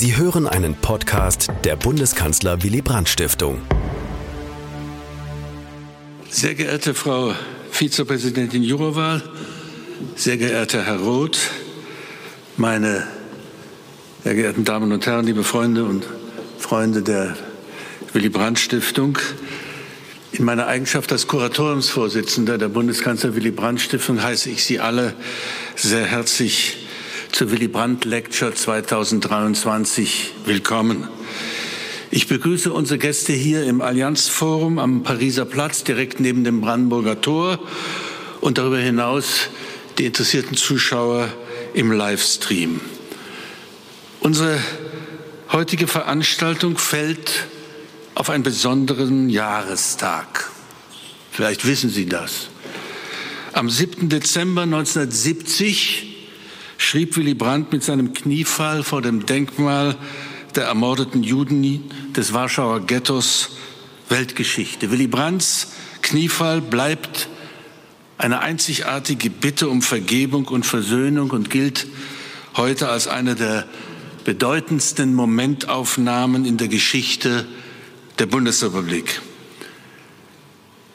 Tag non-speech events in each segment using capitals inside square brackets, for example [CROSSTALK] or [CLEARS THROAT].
Sie hören einen Podcast der Bundeskanzler Willy Brandt Stiftung. Sehr geehrte Frau Vizepräsidentin Jurowa, sehr geehrter Herr Roth, meine sehr geehrten Damen und Herren, liebe Freunde und Freunde der Willy Brandt Stiftung, in meiner Eigenschaft als Kuratoriumsvorsitzender der Bundeskanzler Willy Brandt Stiftung heiße ich Sie alle sehr herzlich zur Willy Brandt Lecture 2023 willkommen. Ich begrüße unsere Gäste hier im Allianzforum am Pariser Platz direkt neben dem Brandenburger Tor und darüber hinaus die interessierten Zuschauer im Livestream. Unsere heutige Veranstaltung fällt auf einen besonderen Jahrestag. Vielleicht wissen Sie das. Am 7. Dezember 1970 schrieb Willy Brandt mit seinem Kniefall vor dem Denkmal der ermordeten Juden des Warschauer Ghettos Weltgeschichte. Willy Brandts Kniefall bleibt eine einzigartige Bitte um Vergebung und Versöhnung und gilt heute als eine der bedeutendsten Momentaufnahmen in der Geschichte der Bundesrepublik.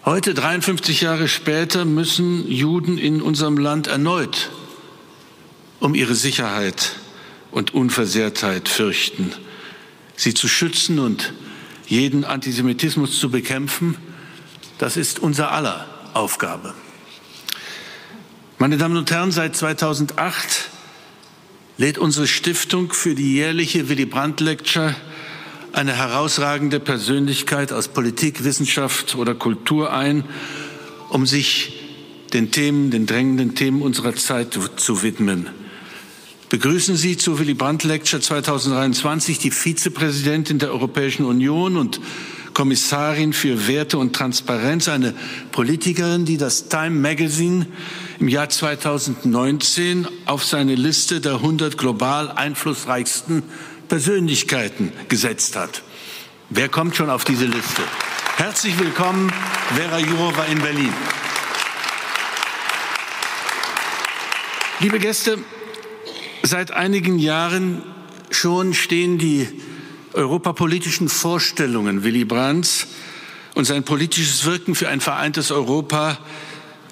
Heute, 53 Jahre später, müssen Juden in unserem Land erneut um ihre Sicherheit und Unversehrtheit fürchten. Sie zu schützen und jeden Antisemitismus zu bekämpfen, das ist unser aller Aufgabe. Meine Damen und Herren, seit 2008 lädt unsere Stiftung für die jährliche Willy Brandt Lecture eine herausragende Persönlichkeit aus Politik, Wissenschaft oder Kultur ein, um sich den Themen, den drängenden Themen unserer Zeit zu widmen. Begrüßen Sie zur Willy Brandt Lecture 2023 die Vizepräsidentin der Europäischen Union und Kommissarin für Werte und Transparenz, eine Politikerin, die das Time Magazine im Jahr 2019 auf seine Liste der 100 global einflussreichsten Persönlichkeiten gesetzt hat. Wer kommt schon auf diese Liste? Herzlich willkommen, Vera Jourova in Berlin. Liebe Gäste, seit einigen Jahren schon stehen die europapolitischen Vorstellungen Willy Brandts und sein politisches Wirken für ein vereintes Europa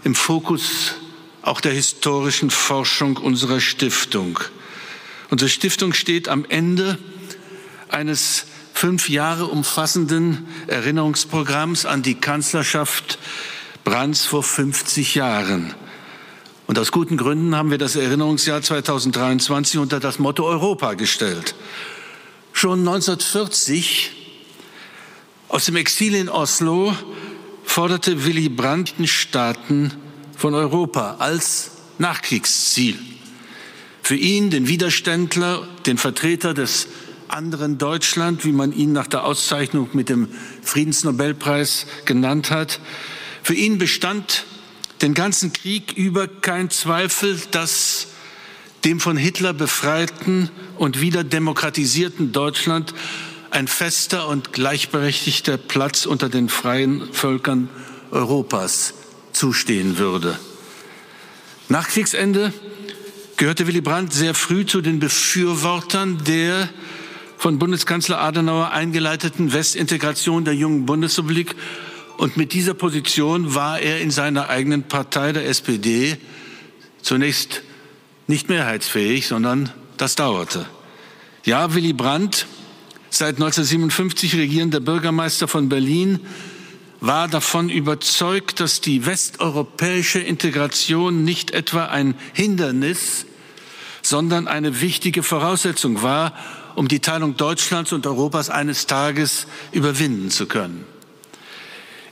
im Fokus auch der historischen Forschung unserer Stiftung. Unsere Stiftung steht am Ende eines fünf Jahre umfassenden Erinnerungsprogramms an die Kanzlerschaft Brandts vor 50 Jahren. Und aus guten Gründen haben wir das Erinnerungsjahr 2023 unter das Motto Europa gestellt. Schon 1940 aus dem Exil in Oslo forderte Willy Brandt Staaten von Europa als Nachkriegsziel. Für ihn, den Widerständler, den Vertreter des anderen Deutschland, wie man ihn nach der Auszeichnung mit dem Friedensnobelpreis genannt hat, für ihn bestand den ganzen Krieg über kein Zweifel, dass dem von Hitler befreiten und wieder demokratisierten Deutschland ein fester und gleichberechtigter Platz unter den freien Völkern Europas zustehen würde. Nach Kriegsende gehörte Willy Brandt sehr früh zu den Befürwortern der von Bundeskanzler Adenauer eingeleiteten Westintegration der jungen Bundesrepublik. Und mit dieser Position war er in seiner eigenen Partei, der SPD, zunächst nicht mehrheitsfähig, sondern das dauerte. Ja, Willy Brandt, seit 1957 regierender Bürgermeister von Berlin, war davon überzeugt, dass die westeuropäische Integration nicht etwa ein Hindernis, sondern eine wichtige Voraussetzung war, um die Teilung Deutschlands und Europas eines Tages überwinden zu können.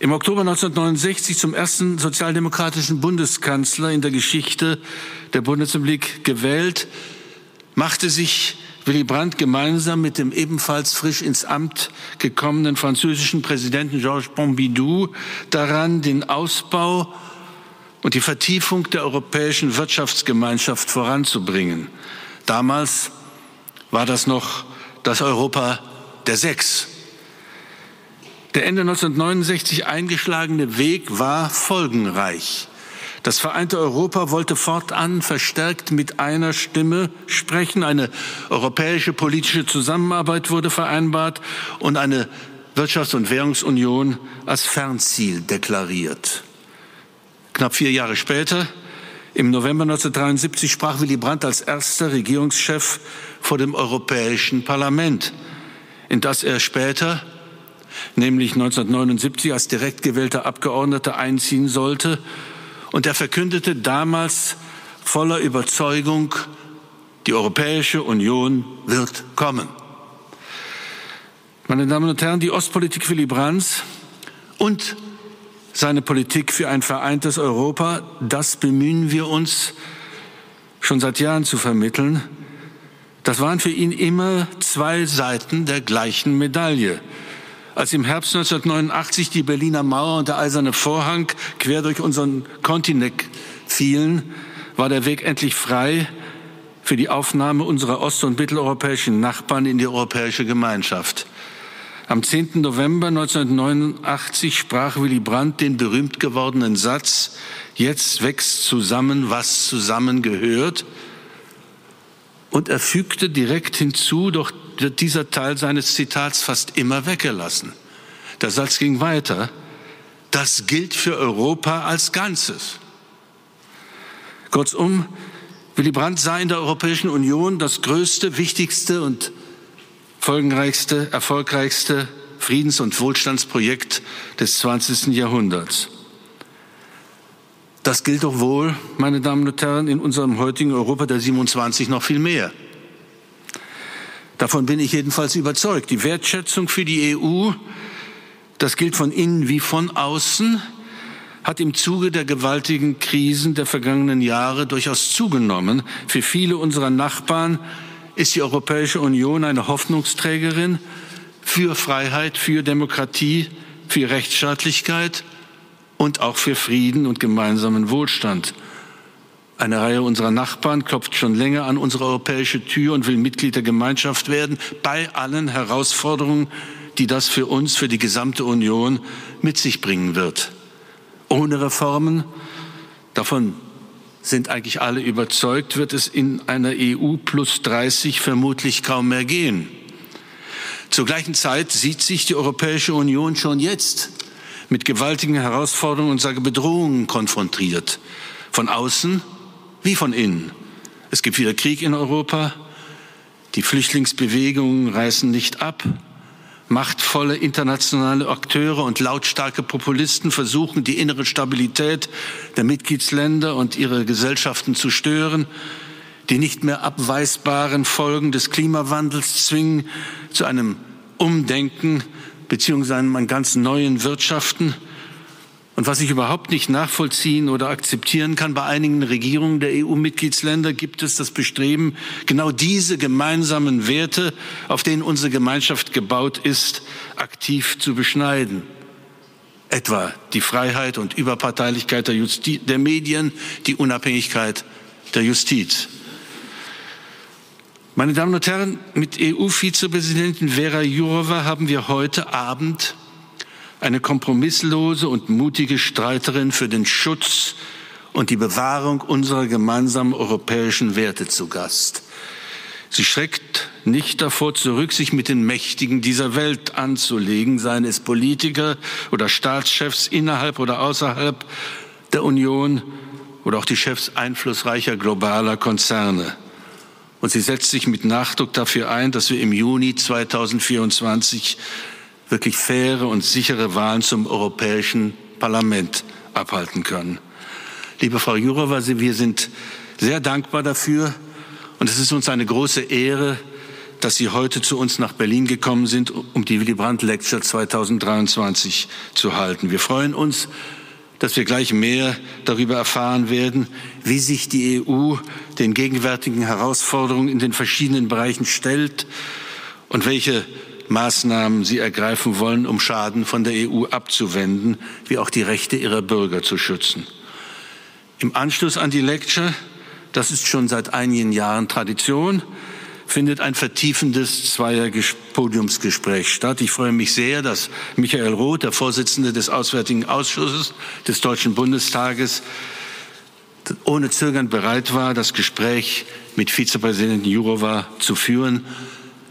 Im Oktober 1969 zum ersten sozialdemokratischen Bundeskanzler in der Geschichte der Bundesrepublik gewählt, machte sich Willy Brandt gemeinsam mit dem ebenfalls frisch ins Amt gekommenen französischen Präsidenten Georges Pompidou daran, den Ausbau und die Vertiefung der europäischen Wirtschaftsgemeinschaft voranzubringen. Damals war das noch das Europa der Sechs. Der Ende 1969 eingeschlagene Weg war folgenreich. Das vereinte Europa wollte fortan verstärkt mit einer Stimme sprechen. Eine europäische politische Zusammenarbeit wurde vereinbart und eine Wirtschafts- und Währungsunion als Fernziel deklariert. Knapp vier Jahre später, im November 1973, sprach Willy Brandt als erster Regierungschef vor dem Europäischen Parlament, in das er später, nämlich 1979 als direkt gewählter Abgeordneter einziehen sollte und er verkündete damals voller Überzeugung, die Europäische Union wird kommen. Meine Damen und Herren, die Ostpolitik Willy Brandts und seine Politik für ein vereintes Europa, das bemühen wir uns schon seit Jahren zu vermitteln. Das waren für ihn immer zwei Seiten der gleichen Medaille. Als im Herbst 1989 die Berliner Mauer und der eiserne Vorhang quer durch unseren Kontinent fielen, war der Weg endlich frei für die Aufnahme unserer ost- und mitteleuropäischen Nachbarn in die europäische Gemeinschaft. Am 10. November 1989 sprach Willy Brandt den berühmt gewordenen Satz, jetzt wächst zusammen, was zusammengehört. Und er fügte direkt hinzu, doch wird dieser Teil seines Zitats fast immer weggelassen. Der Satz ging weiter. Das gilt für Europa als Ganzes. Kurzum, Willy Brandt sah in der Europäischen Union das größte, wichtigste und folgenreichste, erfolgreichste Friedens- und Wohlstandsprojekt des 20. Jahrhunderts. Das gilt doch wohl, meine Damen und Herren, in unserem heutigen Europa der 27 noch viel mehr. Davon bin ich jedenfalls überzeugt. Die Wertschätzung für die EU, das gilt von innen wie von außen, hat im Zuge der gewaltigen Krisen der vergangenen Jahre durchaus zugenommen. Für viele unserer Nachbarn ist die Europäische Union eine Hoffnungsträgerin für Freiheit, für Demokratie, für Rechtsstaatlichkeit und auch für Frieden und gemeinsamen Wohlstand. Eine Reihe unserer Nachbarn klopft schon länger an unsere europäische Tür und will Mitglied der Gemeinschaft werden, bei allen Herausforderungen, die das für uns, für die gesamte Union mit sich bringen wird. Ohne Reformen, davon sind eigentlich alle überzeugt, wird es in einer EU plus 30 vermutlich kaum mehr gehen. Zur gleichen Zeit sieht sich die Europäische Union schon jetzt mit gewaltigen Herausforderungen und sage Bedrohungen konfrontiert. Von außen wie von innen. Es gibt wieder Krieg in Europa. Die Flüchtlingsbewegungen reißen nicht ab. Machtvolle internationale Akteure und lautstarke Populisten versuchen, die innere Stabilität der Mitgliedsländer und ihre Gesellschaften zu stören. Die nicht mehr abweisbaren Folgen des Klimawandels zwingen zu einem Umdenken beziehungsweise einem ganz neuen Wirtschaften. Und was ich überhaupt nicht nachvollziehen oder akzeptieren kann, bei einigen Regierungen der EU-Mitgliedsländer gibt es das Bestreben, genau diese gemeinsamen Werte, auf denen unsere Gemeinschaft gebaut ist, aktiv zu beschneiden. Etwa die Freiheit und Überparteilichkeit der, Justi der Medien, die Unabhängigkeit der Justiz. Meine Damen und Herren, mit EU-Vizepräsidentin Vera Jourova haben wir heute Abend eine kompromisslose und mutige Streiterin für den Schutz und die Bewahrung unserer gemeinsamen europäischen Werte zu Gast. Sie schreckt nicht davor zurück, sich mit den Mächtigen dieser Welt anzulegen, seien es Politiker oder Staatschefs innerhalb oder außerhalb der Union oder auch die Chefs einflussreicher globaler Konzerne. Und sie setzt sich mit Nachdruck dafür ein, dass wir im Juni 2024 wirklich faire und sichere Wahlen zum Europäischen Parlament abhalten können. Liebe Frau Jourova, wir sind sehr dankbar dafür und es ist uns eine große Ehre, dass Sie heute zu uns nach Berlin gekommen sind, um die Willy Brandt Lecture 2023 zu halten. Wir freuen uns, dass wir gleich mehr darüber erfahren werden, wie sich die EU den gegenwärtigen Herausforderungen in den verschiedenen Bereichen stellt und welche Maßnahmen sie ergreifen wollen, um Schaden von der EU abzuwenden, wie auch die Rechte ihrer Bürger zu schützen. Im Anschluss an die Lecture, das ist schon seit einigen Jahren Tradition, findet ein vertiefendes Zweier-Podiumsgespräch statt. Ich freue mich sehr, dass Michael Roth, der Vorsitzende des Auswärtigen Ausschusses des Deutschen Bundestages, ohne Zögern bereit war, das Gespräch mit Vizepräsidentin Jourova zu führen.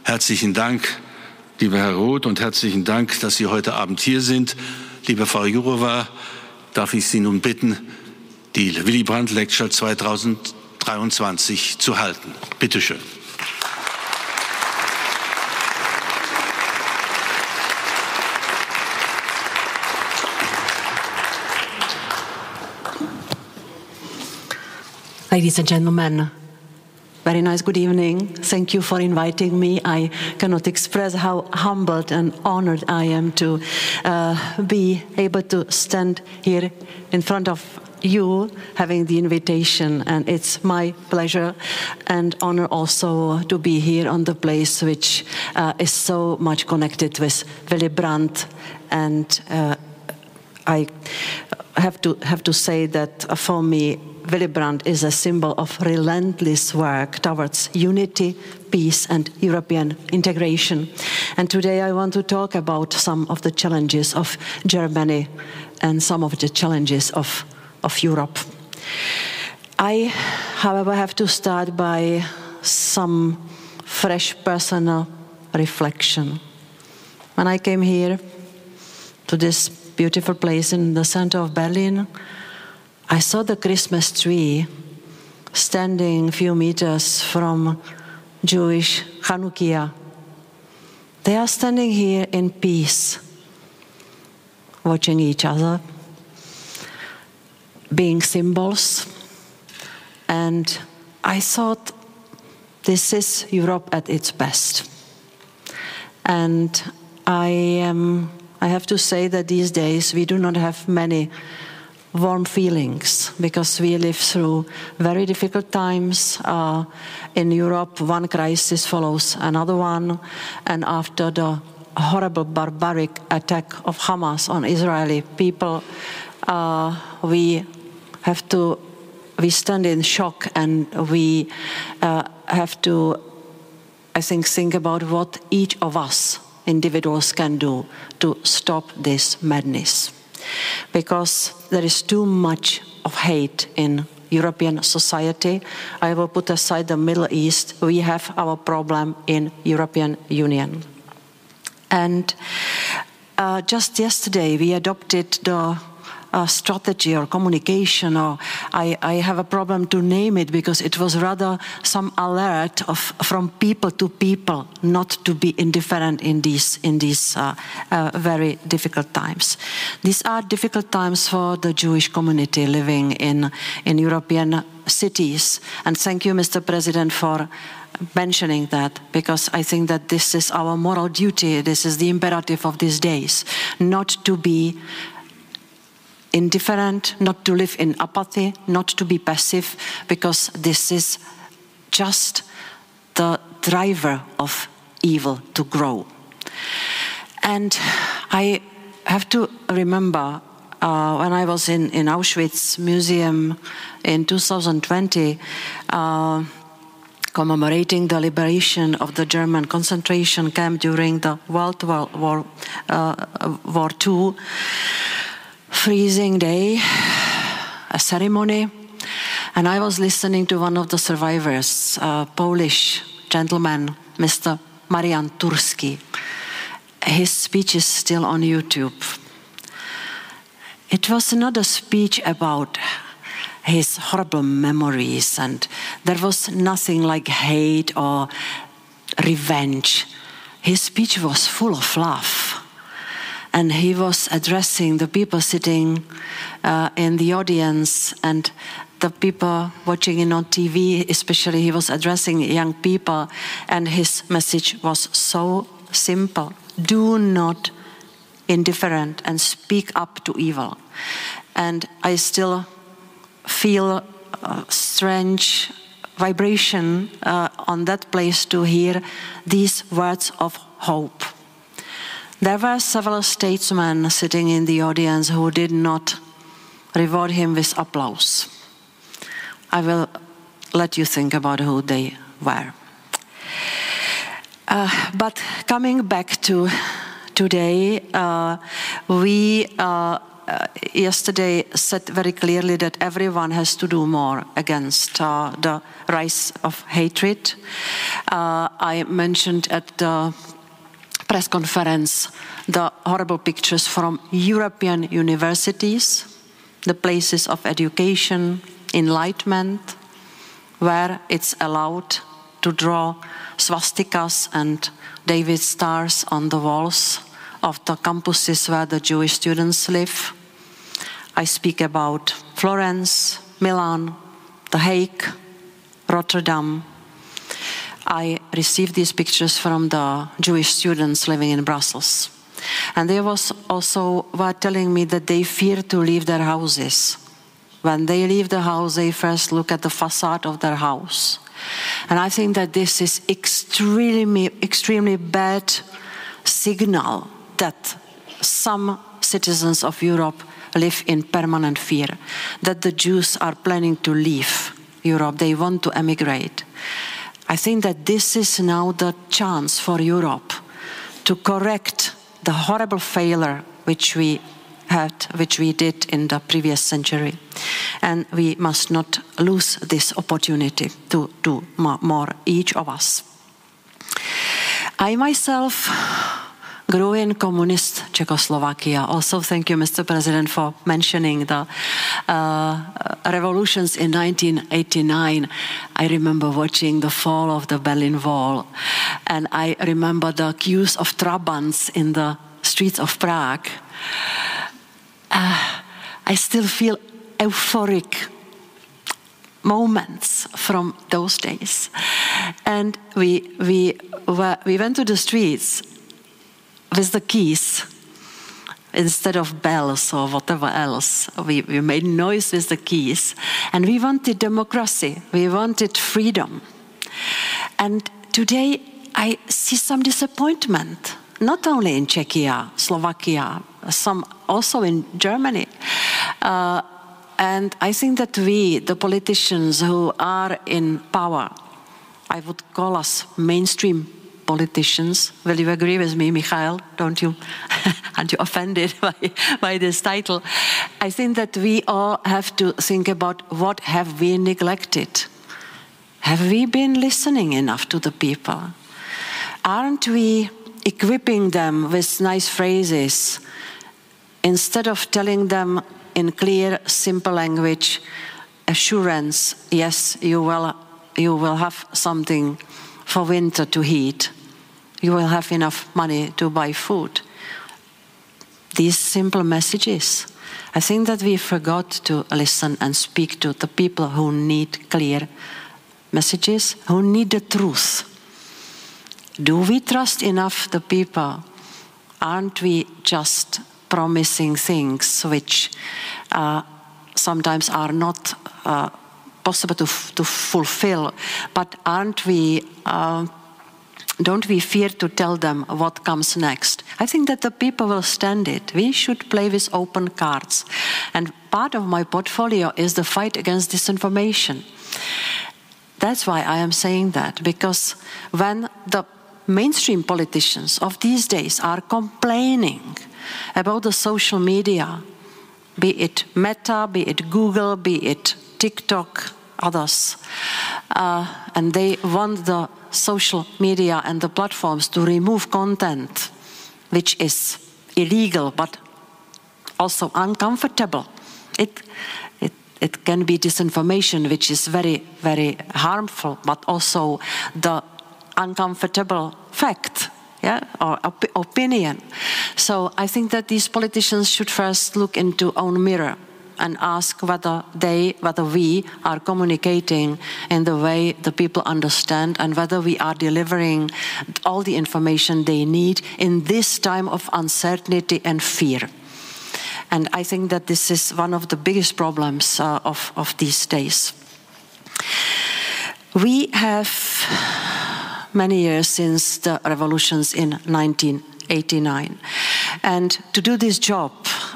Herzlichen Dank, lieber Herr Roth, und herzlichen Dank, dass Sie heute Abend hier sind. Liebe Frau Jourova, darf ich Sie nun bitten, die Willy Brandt Lecture 2023 zu halten. Bitte schön. Ladies and gentlemen, very nice good evening. Thank you for inviting me. I cannot express how humbled and honored I am to uh, be able to stand here in front of you having the invitation and it's my pleasure and honor also to be here on the place which uh, is so much connected with Willy Brandt and uh, I have to have to say that for me Willy Brandt is a symbol of relentless work towards unity, peace, and European integration. And today I want to talk about some of the challenges of Germany and some of the challenges of, of Europe. I, however, have to start by some fresh personal reflection. When I came here to this beautiful place in the center of Berlin, I saw the Christmas tree standing a few meters from Jewish Hanukkah. They are standing here in peace, watching each other, being symbols. And I thought this is Europe at its best. And I, um, I have to say that these days we do not have many warm feelings because we live through very difficult times. Uh, in Europe, one crisis follows another one, and after the horrible barbaric attack of Hamas on Israeli people, uh, we have to we stand in shock and we uh, have to, I think, think about what each of us individuals can do to stop this madness because there is too much of hate in European society. I will put aside the Middle East. We have our problem in European Union. And uh, just yesterday we adopted the uh, strategy or communication, or I, I, have a problem to name it because it was rather some alert of from people to people not to be indifferent in these in these uh, uh, very difficult times. These are difficult times for the Jewish community living in in European cities. And thank you, Mr. President, for mentioning that because I think that this is our moral duty. This is the imperative of these days, not to be indifferent, not to live in apathy, not to be passive, because this is just the driver of evil to grow. And I have to remember uh, when I was in, in Auschwitz Museum in 2020, uh, commemorating the liberation of the German concentration camp during the World War, War, uh, War II freezing day, a ceremony, and I was listening to one of the survivors, a Polish gentleman, Mr. Marian Turski. His speech is still on YouTube. It was another speech about his horrible memories, and there was nothing like hate or revenge. His speech was full of love and he was addressing the people sitting uh, in the audience and the people watching it on TV, especially he was addressing young people, and his message was so simple: do not indifferent and speak up to evil. And I still feel a strange vibration uh, on that place to hear these words of hope. There were several statesmen sitting in the audience who did not reward him with applause. I will let you think about who they were. Uh, but coming back to today, uh, we uh, uh, yesterday said very clearly that everyone has to do more against uh, the rise of hatred. Uh, I mentioned at the press conference the horrible pictures from European universities, the places of education, enlightenment, where it's allowed to draw swastikas and David stars on the walls of the campuses where the Jewish students live. I speak about Florence, Milan, The Hague, Rotterdam. I received these pictures from the Jewish students living in Brussels. And they was also were telling me that they fear to leave their houses. When they leave the house, they first look at the facade of their house. And I think that this is extremely, extremely bad signal that some citizens of Europe live in permanent fear, that the Jews are planning to leave Europe, they want to emigrate. I think that this is now the chance for Europe to correct the horrible failure which we had, which we did in the previous century. And we must not lose this opportunity to do more, each of us. I myself grew in communist Czechoslovakia. Also, thank you, Mr. President, for mentioning the uh, revolutions in 1989. I remember watching the fall of the Berlin Wall, and I remember the queues of Trabants in the streets of Prague. Uh, I still feel euphoric moments from those days. And we, we, were, we went to the streets with the keys instead of bells or whatever else. We, we made noise with the keys. And we wanted democracy, we wanted freedom. And today I see some disappointment, not only in Czechia, Slovakia, some also in Germany. Uh, and I think that we, the politicians who are in power, I would call us mainstream politicians. Will you agree with me, Michael? Don't you? [LAUGHS] Aren't you offended [LAUGHS] by, by this title? I think that we all have to think about what have we neglected. Have we been listening enough to the people? Aren't we equipping them with nice phrases instead of telling them in clear, simple language assurance, yes, you will, you will have something for winter to heat you will have enough money to buy food. These simple messages. I think that we forgot to listen and speak to the people who need clear messages, who need the truth. Do we trust enough the people? Aren't we just promising things which uh, sometimes are not uh, possible to, to fulfill? But aren't we uh, don't we fear to tell them what comes next? I think that the people will stand it. We should play with open cards. And part of my portfolio is the fight against disinformation. That's why I am saying that, because when the mainstream politicians of these days are complaining about the social media, be it Meta, be it Google, be it TikTok, others, uh, and they want the social media and the platforms to remove content which is illegal but also uncomfortable. It, it, it can be disinformation which is very, very harmful, but also the uncomfortable fact yeah, or op opinion. So I think that these politicians should first look into own mirror and ask whether they, whether we are communicating in the way the people understand and whether we are delivering all the information they need in this time of uncertainty and fear. And I think that this is one of the biggest problems uh, of, of these days. We have many years since the revolutions in 1989. And to do this job,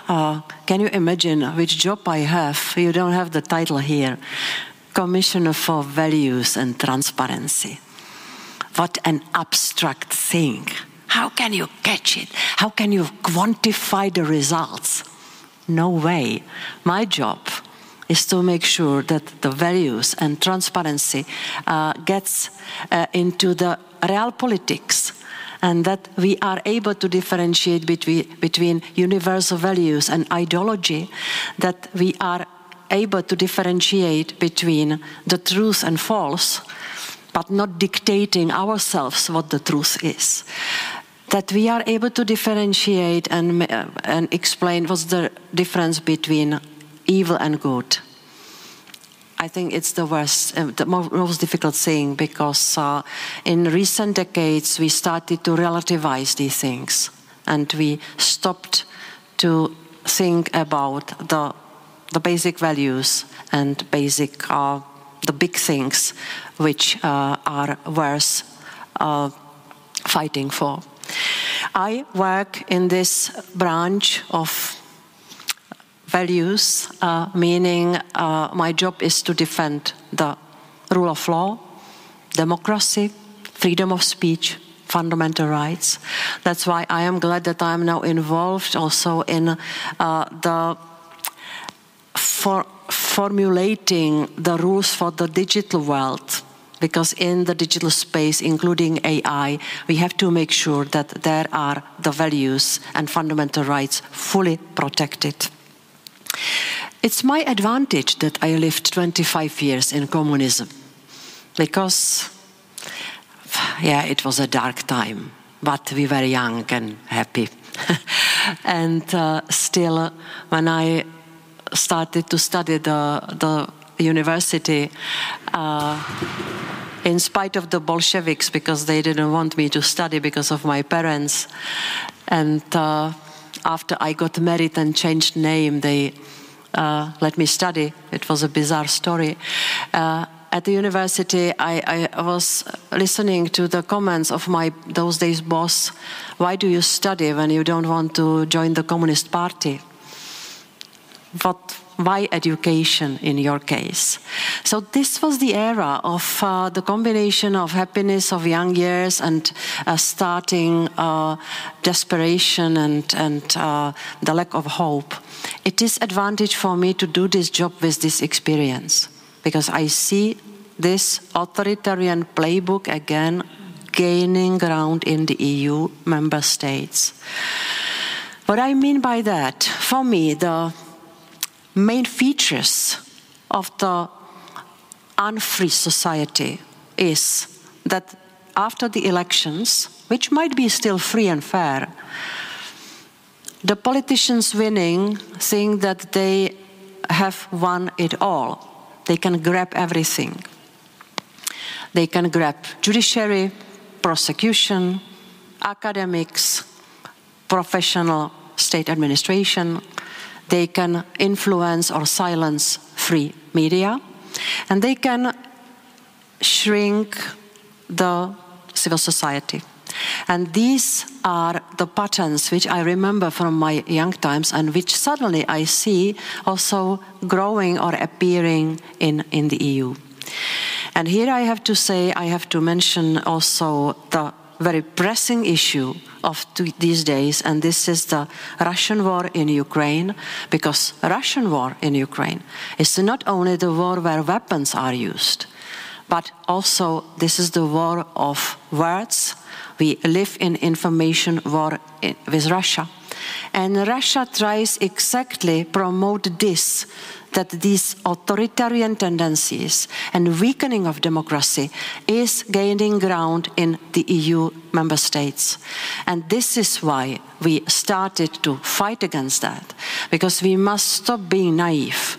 uh, can you imagine which job I have? You don't have the title here Commissioner for Values and Transparency. What an abstract thing. How can you catch it? How can you quantify the results? No way. My job is to make sure that the values and transparency uh, gets uh, into the real politics and that we are able to differentiate between, between universal values and ideology, that we are able to differentiate between the truth and false, but not dictating ourselves what the truth is. That we are able to differentiate and, uh, and explain what's the difference between evil and good. I think it's the worst, uh, the most difficult thing because uh, in recent decades we started to relativize these things and we stopped to think about the, the basic values and basic, uh, the big things which uh, are worth uh, fighting for. I work in this branch of values, uh, meaning uh, my job is to defend the rule of law, democracy, freedom of speech, fundamental rights. That's why I am glad that I am now involved also in uh, the for formulating the rules for the digital world. Because in the digital space, including AI, we have to make sure that there are the values and fundamental rights fully protected. It's my advantage that I lived 25 years in communism because, yeah, it was a dark time, but we were young and happy. [LAUGHS] and uh, still, when I started to study the, the university, uh, in spite of the Bolsheviks, because they didn't want me to study because of my parents, and uh, after I got married and changed name, they uh, let me study. It was a bizarre story. Uh, at the university, I, I, was listening to the comments of my those days boss. Why do you study when you don't want to join the Communist Party? What why education in your case? So this was the era of uh, the combination of happiness of young years and uh, starting uh, desperation and, and uh, the lack of hope. It is advantage for me to do this job with this experience because I see this authoritarian playbook again gaining ground in the EU member states. What I mean by that, for me, the main features of the unfree society is that after the elections, which might be still free and fair, the politicians winning think that they have won it all. They can grab everything. They can grab judiciary, prosecution, academics, professional state administration, they can influence or silence free media, and they can shrink the civil society. And these are the patterns which I remember from my young times and which suddenly I see also growing or appearing in, in the EU. And here I have to say, I have to mention also the very pressing issue of these days, and this is the Russian war in Ukraine, because Russian war in Ukraine is not only the war where weapons are used, but also this is the war of words. We live in information war with Russia. And Russia tries exactly promote this that these authoritarian tendencies and weakening of democracy is gaining ground in the EU member states. And this is why we started to fight against that, because we must stop being naive.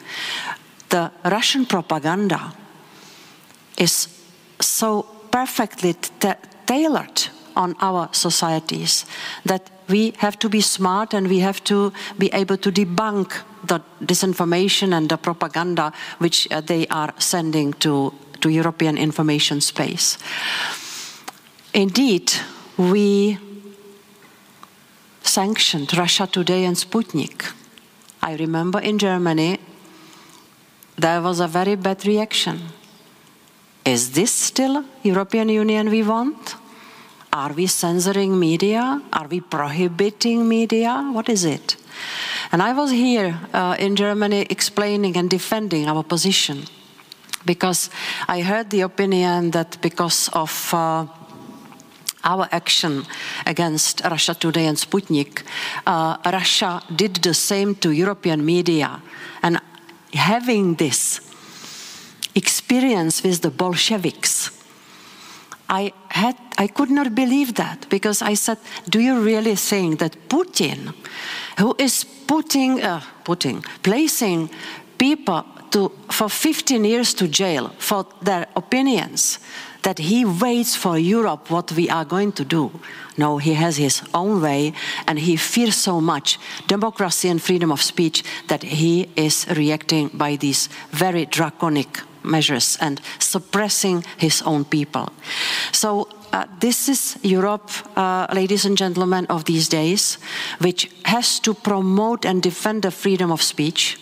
The Russian propaganda is so perfectly tailored on our societies that we have to be smart and we have to be able to debunk the disinformation and the propaganda which uh, they are sending to, to European information space. Indeed, we sanctioned Russia Today and Sputnik. I remember in Germany there was a very bad reaction. Is this still European Union we want? Are we censoring media? Are we prohibiting media? What is it? And I was here uh, in Germany explaining and defending our position because I heard the opinion that because of uh, our action against Russia Today and Sputnik, uh, Russia did the same to European media. And having this experience with the Bolsheviks, I had I could not believe that because I said, "Do you really think that Putin, who is putting uh, putting placing people to, for 15 years to jail for their opinions, that he waits for Europe what we are going to do. No, he has his own way and he fears so much democracy and freedom of speech that he is reacting by these very draconic measures and suppressing his own people. So uh, this is Europe, uh, ladies and gentlemen, of these days, which has to promote and defend the freedom of speech,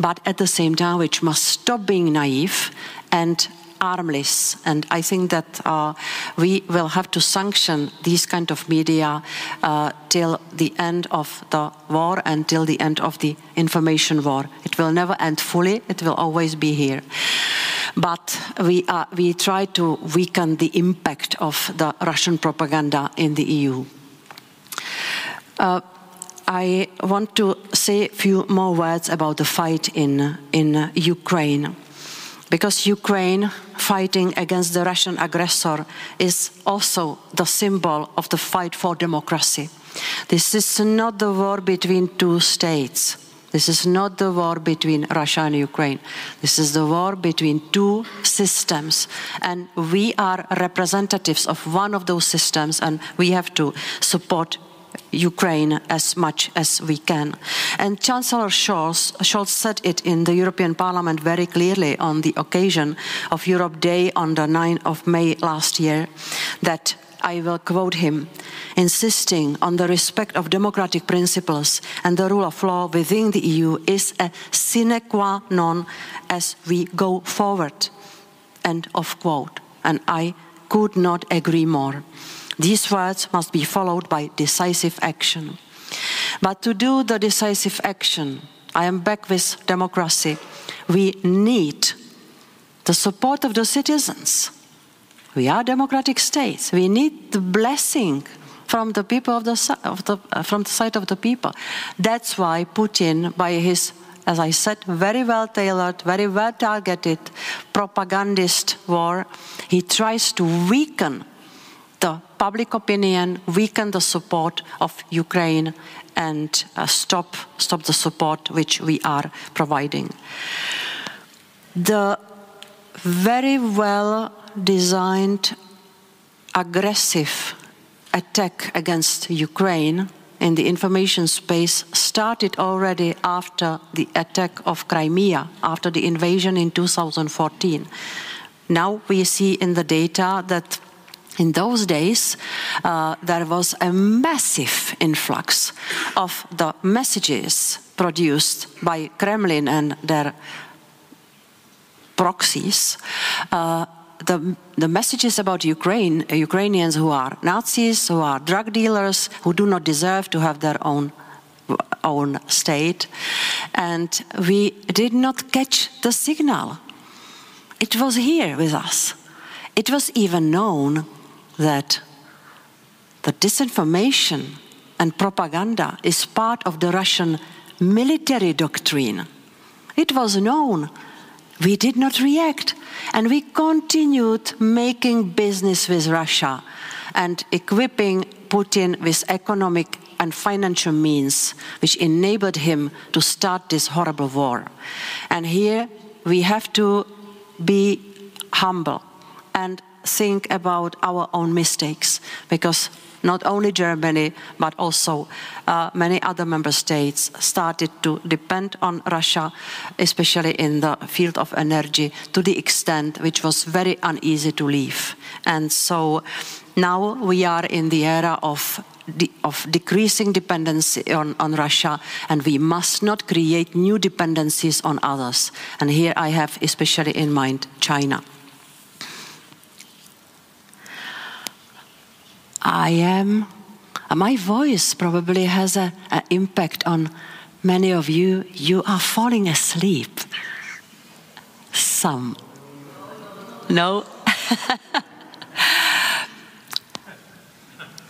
but at the same time, which must stop being naive and armless. And I think that uh, we will have to sanction these kind of media uh, till the end of the war and till the end of the information war. It will never end fully. It will always be here. But we, uh, we try to weaken the impact of the Russian propaganda in the EU. Uh, I want to say a few more words about the fight in, in Ukraine because Ukraine fighting against the Russian aggressor is also the symbol of the fight for democracy. This is not the war between two states. This is not the war between Russia and Ukraine. This is the war between two systems. And we are representatives of one of those systems, and we have to support Ukraine as much as we can. And Chancellor Scholz, Scholz, said it in the European Parliament very clearly on the occasion of Europe Day on the 9th of May last year that I will quote him, insisting on the respect of democratic principles and the rule of law within the EU is a sine qua non as we go forward. End of quote. And I could not agree more. These words must be followed by decisive action. But to do the decisive action, I am back with democracy, we need the support of the citizens. We are democratic states. We need the blessing from the people of the, of the uh, from the side of the people. That's why Putin, by his as I said, very well tailored, very well targeted propagandist war, he tries to weaken public opinion, weaken the support of Ukraine, and uh, stop, stop the support which we are providing. The very well designed aggressive attack against Ukraine in the information space started already after the attack of Crimea, after the invasion in 2014. Now we see in the data that in those days, uh, there was a massive influx of the messages produced by Kremlin and their proxies. Uh, the, the messages about Ukraine, Ukrainians who are Nazis, who are drug dealers, who do not deserve to have their own own state, and we did not catch the signal. It was here with us. It was even known that the disinformation and propaganda is part of the Russian military doctrine. It was known. We did not react. And we continued making business with Russia and equipping Putin with economic and financial means which enabled him to start this horrible war. And here we have to be humble and think about our own mistakes because not only Germany, but also uh, many other member states started to depend on Russia, especially in the field of energy, to the extent which was very uneasy to leave. And so now we are in the era of of decreasing dependency on, on, Russia, and we must not create new dependencies on others. And here I have especially in mind China. I am, my voice probably has an impact on many of you, you are falling asleep. Some. No? [LAUGHS]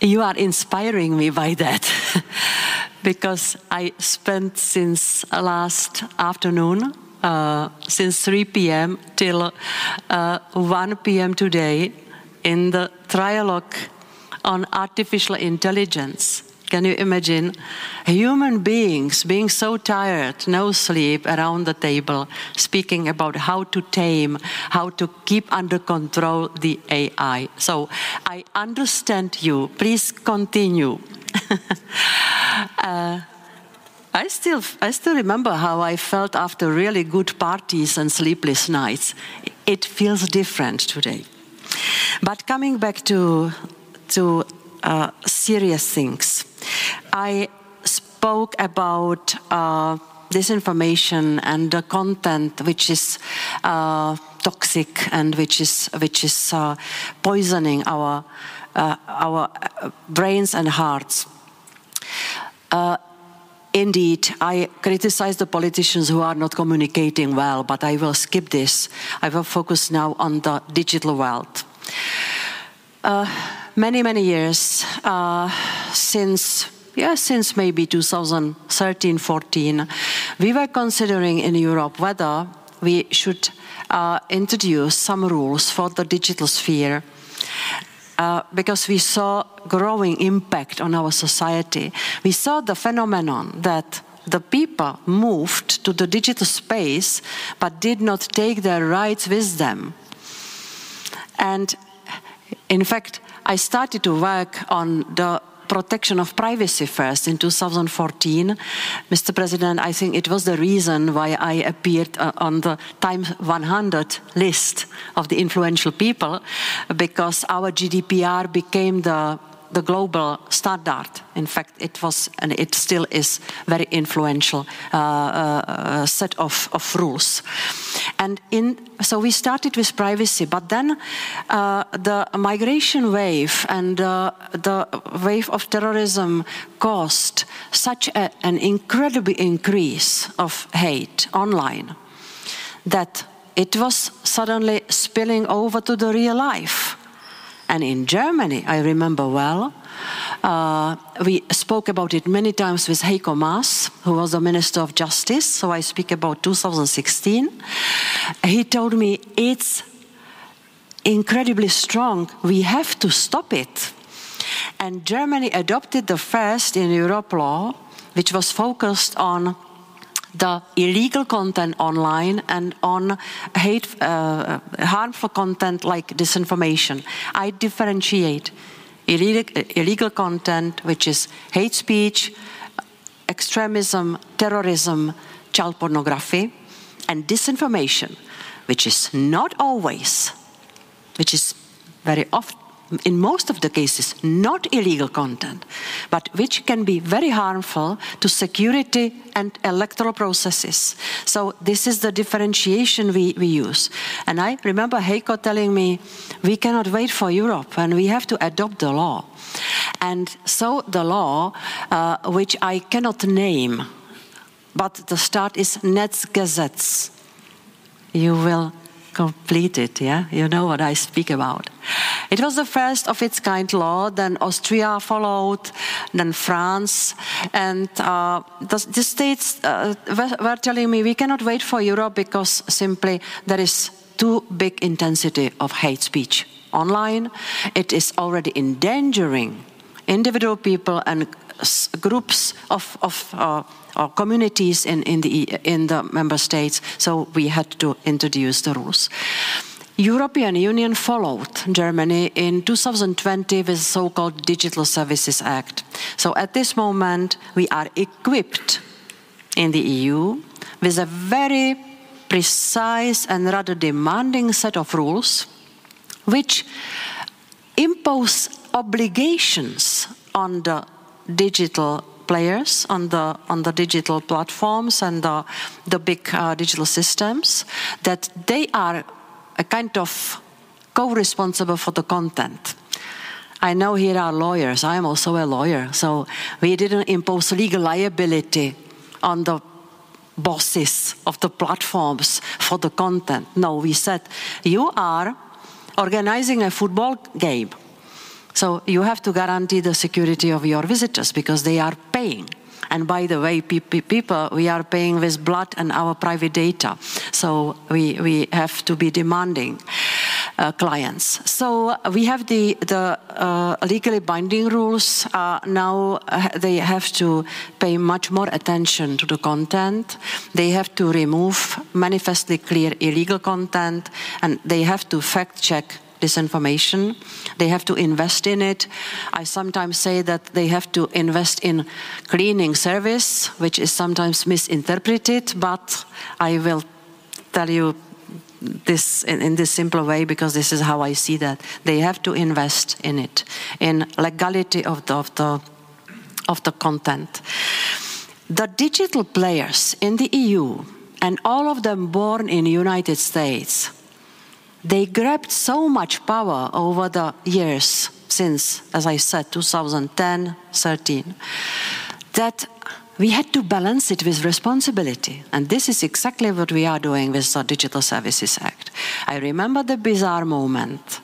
you are inspiring me by that [LAUGHS] because I spent since last afternoon, uh, since 3 p.m. till uh, 1 p.m. today, in the trialogue on artificial intelligence. Can you imagine human beings being so tired, no sleep, around the table, speaking about how to tame, how to keep under control the AI? So I understand you. Please continue. [LAUGHS] uh, I still, I still remember how I felt after really good parties and sleepless nights. It feels different today. But coming back to, to uh, serious things, I spoke about uh, disinformation and the content which is uh, toxic and which is, which is uh, poisoning our, uh, our uh, brains and hearts. Indeed, I criticize the politicians who are not communicating well, but I will skip this. I will focus now on the digital world. Uh, many, many years uh, since, yeah, since maybe 2013 14, we were considering in Europe whether we should uh, introduce some rules for the digital sphere uh, because we saw growing impact on our society. We saw the phenomenon that the people moved to the digital space but did not take their rights with them. And in fact, I started to work on the protection of privacy first in 2014. Mr. President, I think it was the reason why I appeared uh, on the Times 100 list of the influential people, because our GDPR became the the global standard. In fact, it was and it still is very influential uh, uh, set of, of rules. And in so we started with privacy, but then uh, the migration wave and uh, the wave of terrorism caused such a, an incredible increase of hate online that it was suddenly spilling over to the real life and in Germany, I remember well, uh, we spoke about it many times with Heiko Maas, who was the Minister of Justice. So I speak about 2016. He told me it's incredibly strong. We have to stop it. And Germany adopted the first in Europe law, which was focused on the illegal content online and on hate, uh, harmful content like disinformation. I differentiate illegal, illegal content, which is hate speech, extremism, terrorism, child pornography, and disinformation, which is not always, which is very often in most of the cases, not illegal content, but which can be very harmful to security and electoral processes. So this is the differentiation we, we use. And I remember Heiko telling me, we cannot wait for Europe and we have to adopt the law. And so the law, uh, which I cannot name, but the start is Netzgesetz. You will complete it, yeah? You know what I speak about. It was the first of its kind law, then Austria followed, then France, and uh, the, the, states uh, were telling me we cannot wait for Europe because simply there is too big intensity of hate speech online. It is already endangering individual people and groups of, of uh, or communities in, in, the, in the member states, so we had to introduce the rules. European Union followed Germany in 2020 with the so-called Digital Services Act. So at this moment, we are equipped in the EU with a very precise and rather demanding set of rules which impose obligations on the digital players on the on the digital platforms and the, the big uh, digital systems that they are a kind of co-responsible for the content. I know here are lawyers. I am also a lawyer, so we didn't impose legal liability on the bosses of the platforms for the content. No, we said, you are organizing a football game. So you have to guarantee the security of your visitors because they are paying. And by the way, people, we are paying with blood and our private data. So we, we have to be demanding. Uh, clients. So we have the, the uh, legally binding rules. Uh, now uh, they have to pay much more attention to the content. They have to remove manifestly clear illegal content and they have to fact check disinformation. They have to invest in it. I sometimes say that they have to invest in cleaning service, which is sometimes misinterpreted, but I will tell you this in, in, this simple way because this is how I see that they have to invest in it, in legality of the, of the, of the content. The digital players in the EU and all of them born in the United States, they grabbed so much power over the years since, as I said, 2010, 13, that we had to balance it with responsibility. And this is exactly what we are doing with the Digital Services Act. I remember the bizarre moment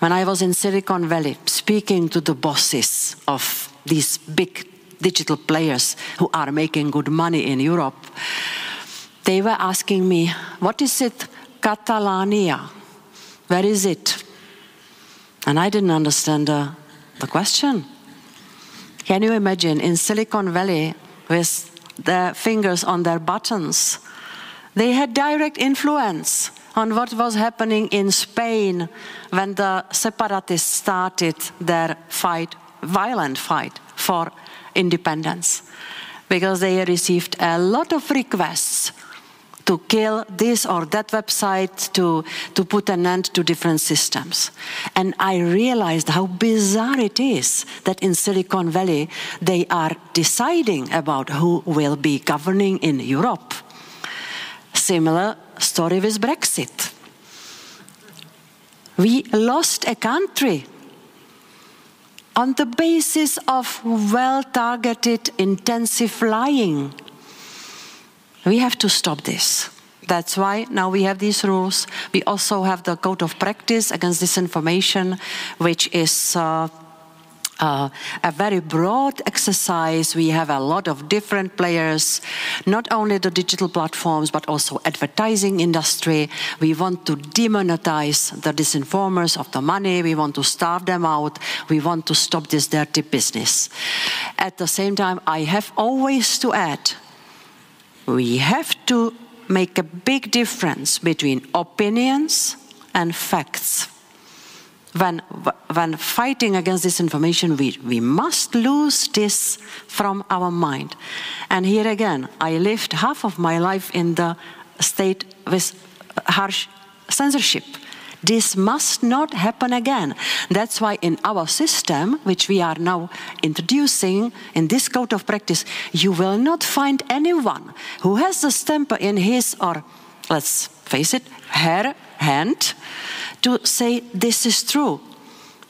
when I was in Silicon Valley speaking to the bosses of these big digital players who are making good money in Europe. They were asking me, What is it, Catalonia? Where is it? And I didn't understand the, the question. Can you imagine in Silicon Valley with their fingers on their buttons? They had direct influence on what was happening in Spain when the separatists started their fight, violent fight for independence, because they received a lot of requests to kill this or that website, to, to put an end to different systems. And I realized how bizarre it is that in Silicon Valley they are deciding about who will be governing in Europe. Similar story with Brexit. We lost a country on the basis of well targeted intensive lying we have to stop this. That's why now we have these rules. We also have the code of practice against disinformation, which is uh, uh, a very broad exercise. We have a lot of different players, not only the digital platforms, but also advertising industry. We want to demonetize the disinformers of the money. We want to starve them out. We want to stop this dirty business. At the same time, I have always to add we have to make a big difference between opinions and facts. When, when fighting against disinformation, we, we must lose this from our mind. And here again, I lived half of my life in the state with harsh censorship. This must not happen again. That's why in our system, which we are now introducing in this code of practice, you will not find anyone who has the stamp in his or, let's face it, her hand to say this is true.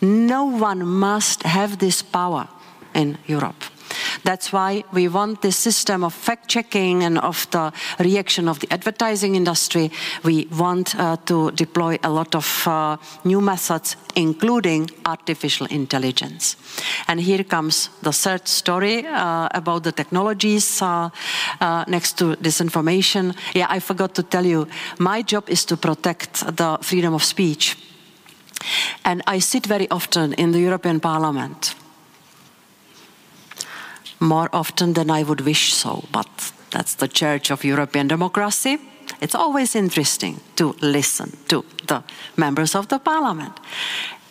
No one must have this power in Europe. That's why we want this system of fact checking and of the reaction of the advertising industry. We want uh, to deploy a lot of uh, new methods, including artificial intelligence. And here comes the third story uh, about the technologies uh, uh, next to disinformation. Yeah, I forgot to tell you, my job is to protect the freedom of speech. And I sit very often in the European Parliament more often than I would wish so, but that's the church of European democracy. It's always interesting to listen to the members of the parliament.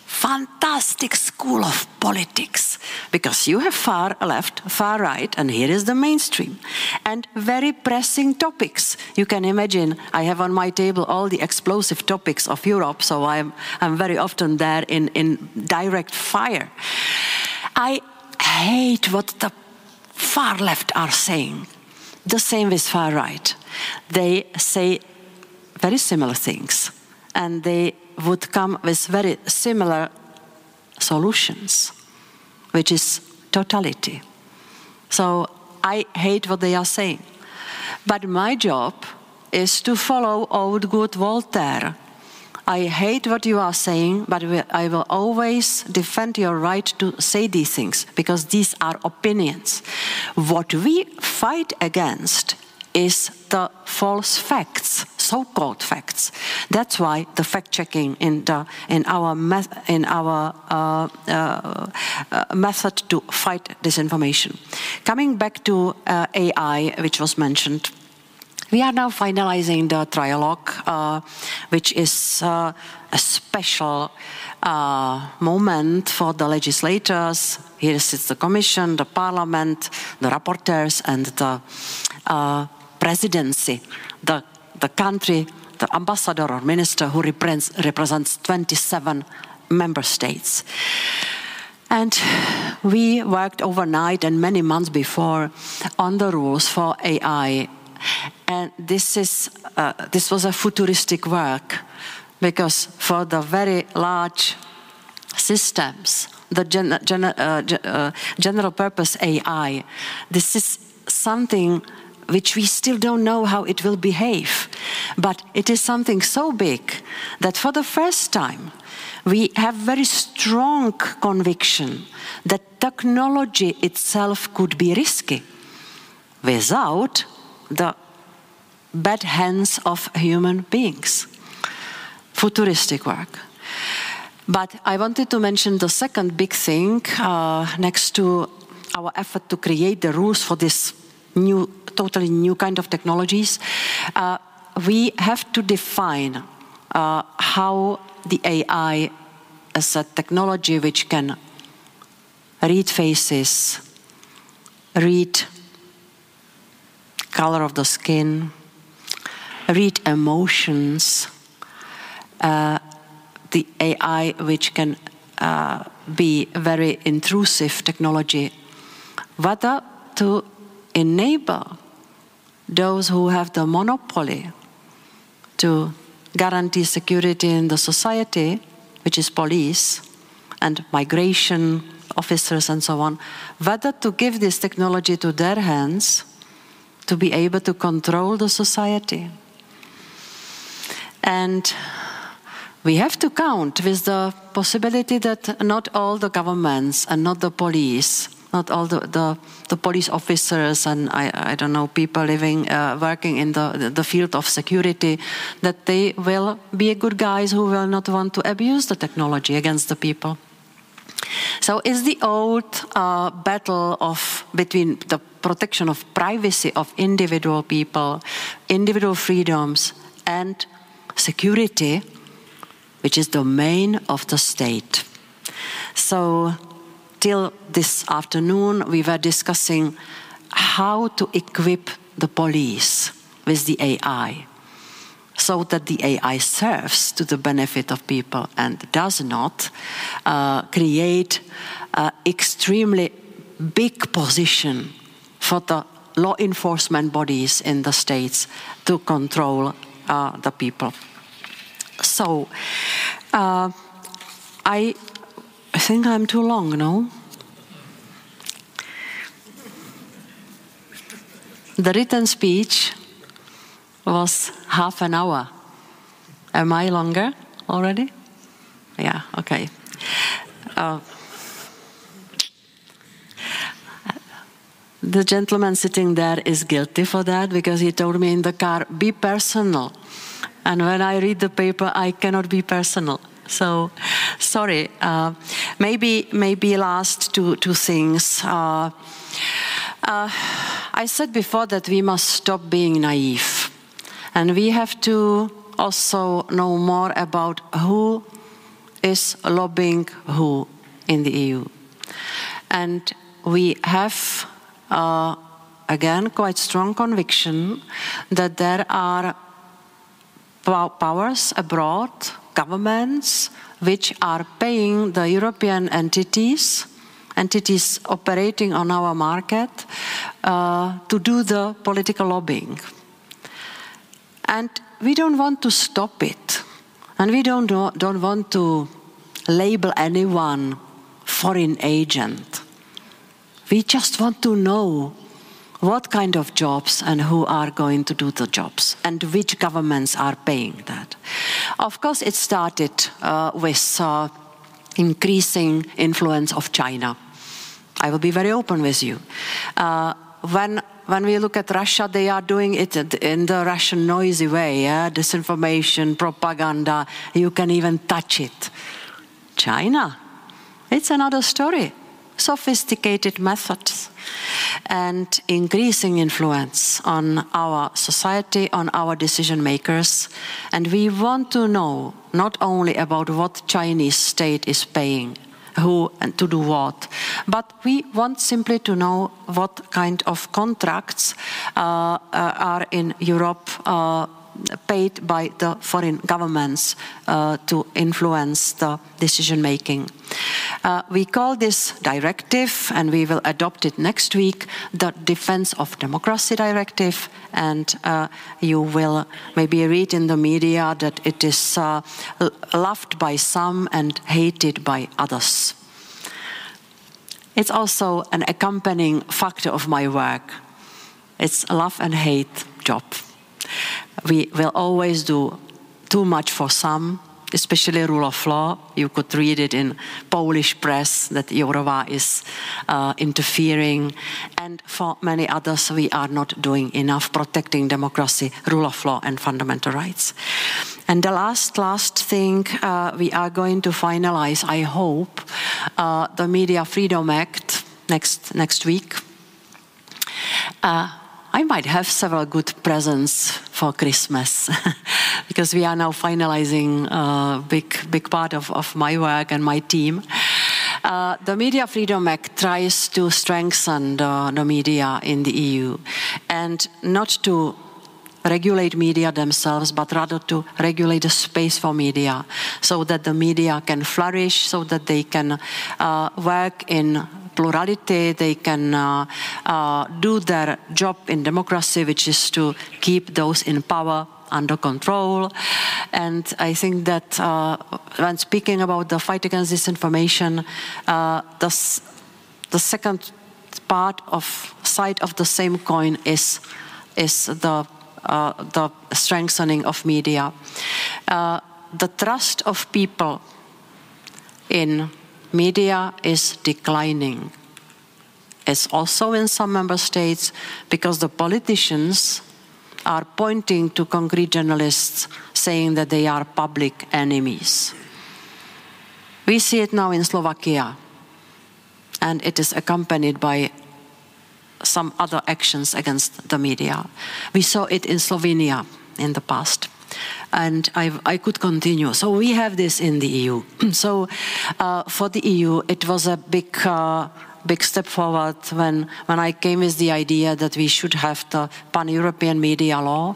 Fantastic school of politics because you have far left, far right, and here is the mainstream. And very pressing topics. You can imagine I have on my table all the explosive topics of Europe, so I'm, I'm very often there in, in direct fire. I hate what the far left are saying. The same with far right. They say very similar things and they would come with very similar solutions, which is totality. So I hate what they are saying. But my job is to follow old good Voltaire. I hate what you are saying, but I will always defend your right to say these things because these are opinions. What we fight against is the false facts, so-called facts. That's why the fact-checking in, the, in our, in our uh, uh, uh, method to fight disinformation. Coming back to uh, AI, which was mentioned, we are now finalizing the trialogue, uh, which is uh, a special uh, moment for the legislators. Here sits the Commission, the Parliament, the rapporteurs, and the uh, presidency, the, the country, the ambassador or minister who represents, represents 27 member states. And we worked overnight and many months before on the rules for AI and this, is, uh, this was a futuristic work because for the very large systems, the gen, gen, uh, uh, general purpose AI, this is something which we still don't know how it will behave. But it is something so big that for the first time, we have very strong conviction that technology itself could be risky without the bad hands of human beings. Futuristic work. But I wanted to mention the second big thing uh, next to our effort to create the rules for this new, totally new kind of technologies. Uh, we have to define uh, how the AI as a technology which can read faces, read color of the skin, read emotions, uh, the AI, which can uh, be very intrusive technology, whether to enable those who have the monopoly to guarantee security in the society, which is police and migration officers and so on, whether to give this technology to their hands to be able to control the society. And we have to count with the possibility that not all the governments and not the police, not all the, the, the police officers and I, I don't know, people living, uh, working in the, the field of security, that they will be good guys who will not want to abuse the technology against the people. So it's the old uh, battle of between the protection of privacy of individual people, individual freedoms, and security, which is domain of the state. So, till this afternoon, we were discussing how to equip the police with the AI so that the AI serves to the benefit of people and does not uh, create an extremely big position for the law enforcement bodies in the states to control uh, the people. So, uh, I think I'm too long, no? The written speech was half an hour. Am I longer already? Yeah, okay. Uh, the gentleman sitting there is guilty for that because he told me in the car, be personal. And when I read the paper, I cannot be personal. So, sorry. Uh, maybe, maybe last two two things. Uh, uh, I said before that we must stop being naive, and we have to also know more about who is lobbying who in the EU, and we have. Uh, again, quite strong conviction that there are powers abroad, governments, which are paying the European entities, entities operating on our market, uh, to do the political lobbying. And we don't want to stop it. And we don't, don't want to label anyone foreign agent. We just want to know what kind of jobs and who are going to do the jobs and which governments are paying that. Of course, it started uh, with uh, increasing influence of China. I will be very open with you. Uh, when when we look at Russia, they are doing it in the Russian noisy way, yeah? disinformation, propaganda. You can even touch it. China, it's another story. Sophisticated methods and increasing influence on our society, on our decision makers. And we want to know not only about what Chinese state is paying, who and to do what, but we want simply to know what kind of contracts uh, uh, are in Europe uh, paid by the foreign governments uh, to influence the decision making. Uh, we call this directive, and we will adopt it next week, the Defense of Democracy Directive. And uh, you will maybe read in the media that it is loved by some and hated by others. It's also an accompanying factor of my work. It's love and hate job we will always do too much for some, especially rule of law. You could read it in Polish press that Jourova is uh, interfering. And for many others, we are not doing enough protecting democracy, rule of law, and fundamental rights. And the last, last thing uh, we are going to finalize, I hope, uh, the Media Freedom Act next, next week. I might have several good presents for Christmas [LAUGHS] because we are now finalizing a big, big part of, of my work and my team. Uh, the Media Freedom Act tries to strengthen the, the media in the EU and not to regulate media themselves, but rather to regulate the space for media so that the media can flourish, so that they can uh, work in plurality, they can uh, uh, do their job in democracy, which is to keep those in power under control. And I think that uh, when speaking about the fight against disinformation, uh, the, the second part of side of the same coin is is the uh, the strengthening of media, uh, the trust of people in media is declining. It's also in some member states because the politicians are pointing to concrete journalists saying that they are public enemies. We see it now in Slovakia, and it is accompanied by some other actions against the media. We saw it in Slovenia in the past and I've, i could continue. So we have this in the EU. [CLEARS THROAT] so uh, for the EU, it was a big. Uh, big step forward when, when I came with the idea that we should have the pan European media law.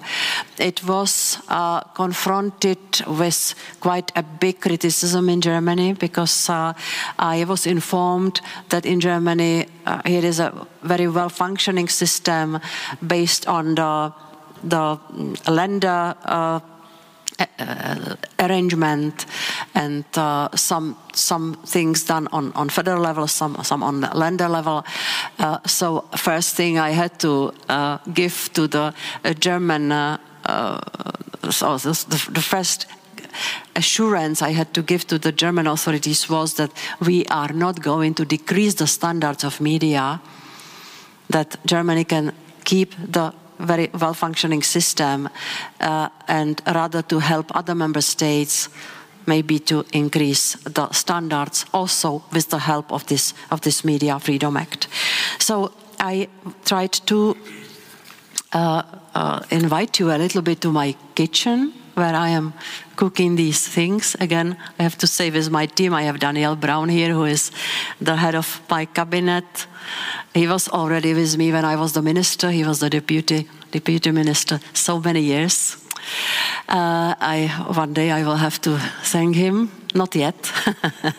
It was uh, confronted with quite a big criticism in Germany because uh, I was informed that in Germany uh, it is a very well functioning system based on the, the Länder uh, uh, arrangement and uh, some some things done on, on federal level, some some on Länder level. Uh, so first thing I had to uh, give to the uh, German, uh, so the, the first assurance I had to give to the German authorities was that we are not going to decrease the standards of media, that Germany can keep the very well functioning system uh, and rather to help other member states maybe to increase the standards also with the help of this of this media freedom act. So i tried to uh, uh, invite you a little bit to my kitchen where I am cooking these things. Again, I have to say with my team, I have Daniel Braun here, who is the head of my cabinet. He was already with me when I was the minister. He was the deputy deputy minister so many years. Uh, I one day I will have to thank him. Not yet. [LAUGHS]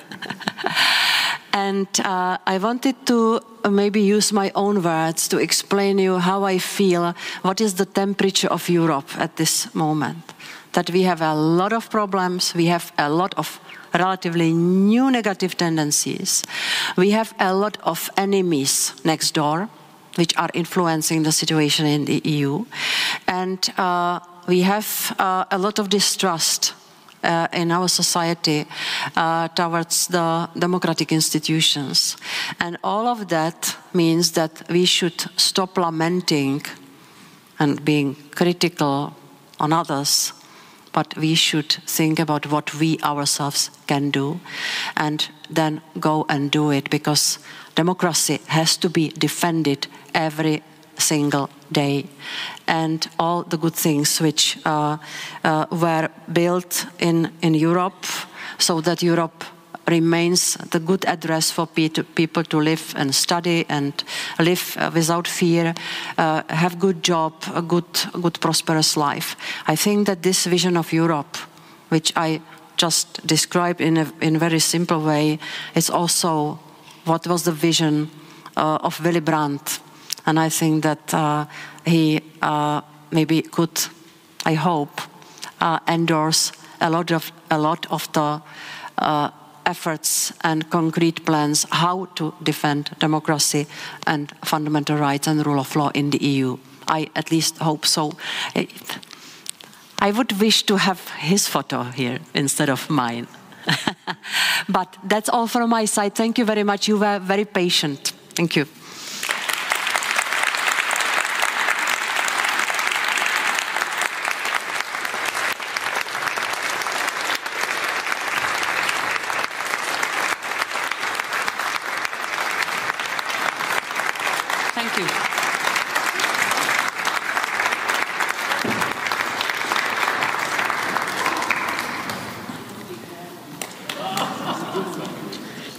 and uh, I wanted to maybe use my own words to explain you how I feel. What is the temperature of Europe at this moment? That we have a lot of problems. We have a lot of relatively new negative tendencies. We have a lot of enemies next door which are influencing the situation in the EU. And uh, we have uh, a lot of distrust uh, in our society uh, towards the democratic institutions. And all of that means that we should stop lamenting and being critical on others, but we should think about what we ourselves can do and then go and do it because democracy has to be defended every single day. And all the good things which uh, uh, were built in, in Europe so that Europe remains the good address for people to live and study and live uh, without fear, uh, have good job, a good, good prosperous life. I think that this vision of Europe, which I just described in a in very simple way, is also what was the vision uh, of Willy Brandt and I think that uh, he uh, maybe could, I hope, uh, endorse a lot of a lot of the efforts and concrete plans how to defend democracy and fundamental rights and rule of law in the EU. I at least hope so. I would wish to have his photo here instead of mine. [LAUGHS] but that's all from my side. Thank you very much. You were very patient. Thank you.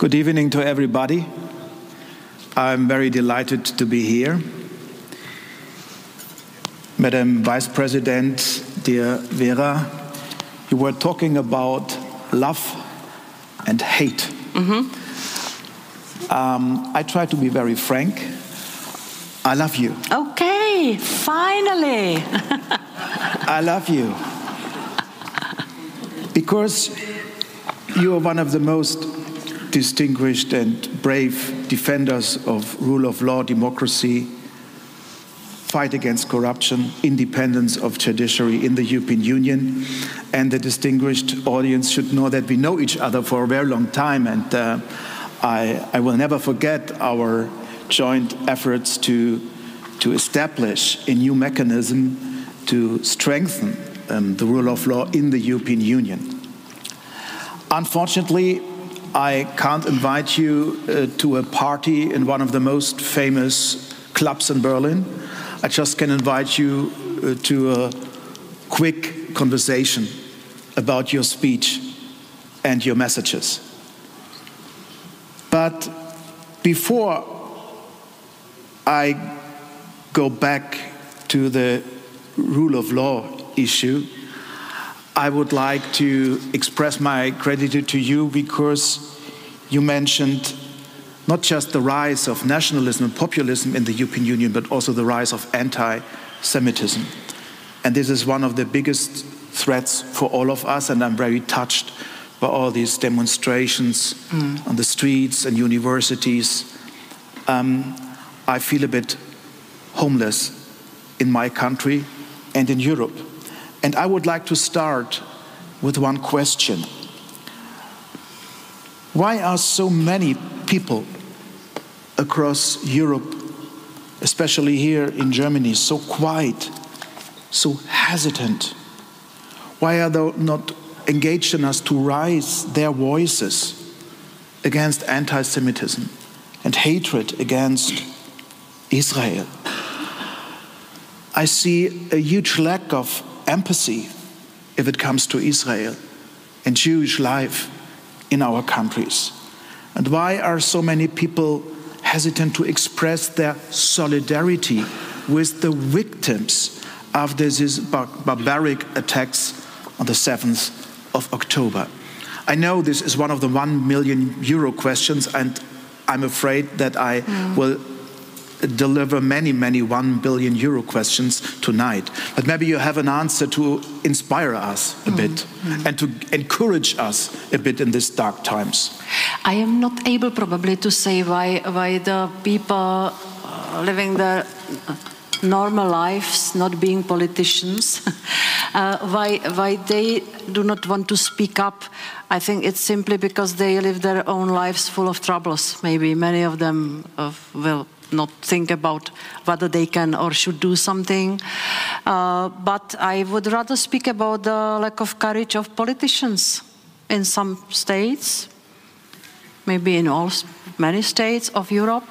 Good evening to everybody. I'm very delighted to be here. Madam Vice President, dear Vera, you were talking about love and hate. Mm-hmm. Um, I try to be very frank. I love you. Okay, finally. I love you. [LAUGHS] Because you are one of the most distinguished and brave defenders of rule of law, democracy, fight against corruption, independence of judiciary in the European Union. And the distinguished audience should know that we know each other for a very long time. And uh, I, I will never forget our joint efforts to, to establish a new mechanism to strengthen um, the rule of law in the European Union. Unfortunately, I can't invite you uh, to a party in one of the most famous clubs in Berlin. I just can invite you uh, to a quick conversation about your speech and your messages. But before I go back to the rule of law issue, I would like to express my gratitude to you because you mentioned not just the rise of nationalism and populism in the European Union, but also the rise of anti Semitism. And this is one of the biggest threats for all of us, and I'm very touched by all these demonstrations mm. on the streets and universities. Um, I feel a bit homeless in my country and in Europe. And I would like to start with one question Why are so many people across Europe, especially here in Germany, so quiet, so hesitant? Why are they not engaged in us to raise their voices against anti Semitism and hatred against Israel? I see a huge lack of empathy if it comes to Israel and Jewish life in our countries? And why are so many people hesitant to express their solidarity with the victims of these bar barbaric attacks on the 7th of October? I know this is one of the one million euro questions, and I'm afraid that I mm. will deliver many, many one billion euro questions tonight. But maybe you have an answer to inspire us a mm. bit mm. and to encourage us a bit in these dark times. I am not able probably to say why, why the people living their normal lives, not being politicians, [LAUGHS] uh, why, why they do not want to speak up. I think it's simply because they live their own lives full of troubles. Maybe many of them uh, will not think about whether they can or should do something. Uh, but I would rather speak about the lack of courage of politicians in some states, maybe in all many states of Europe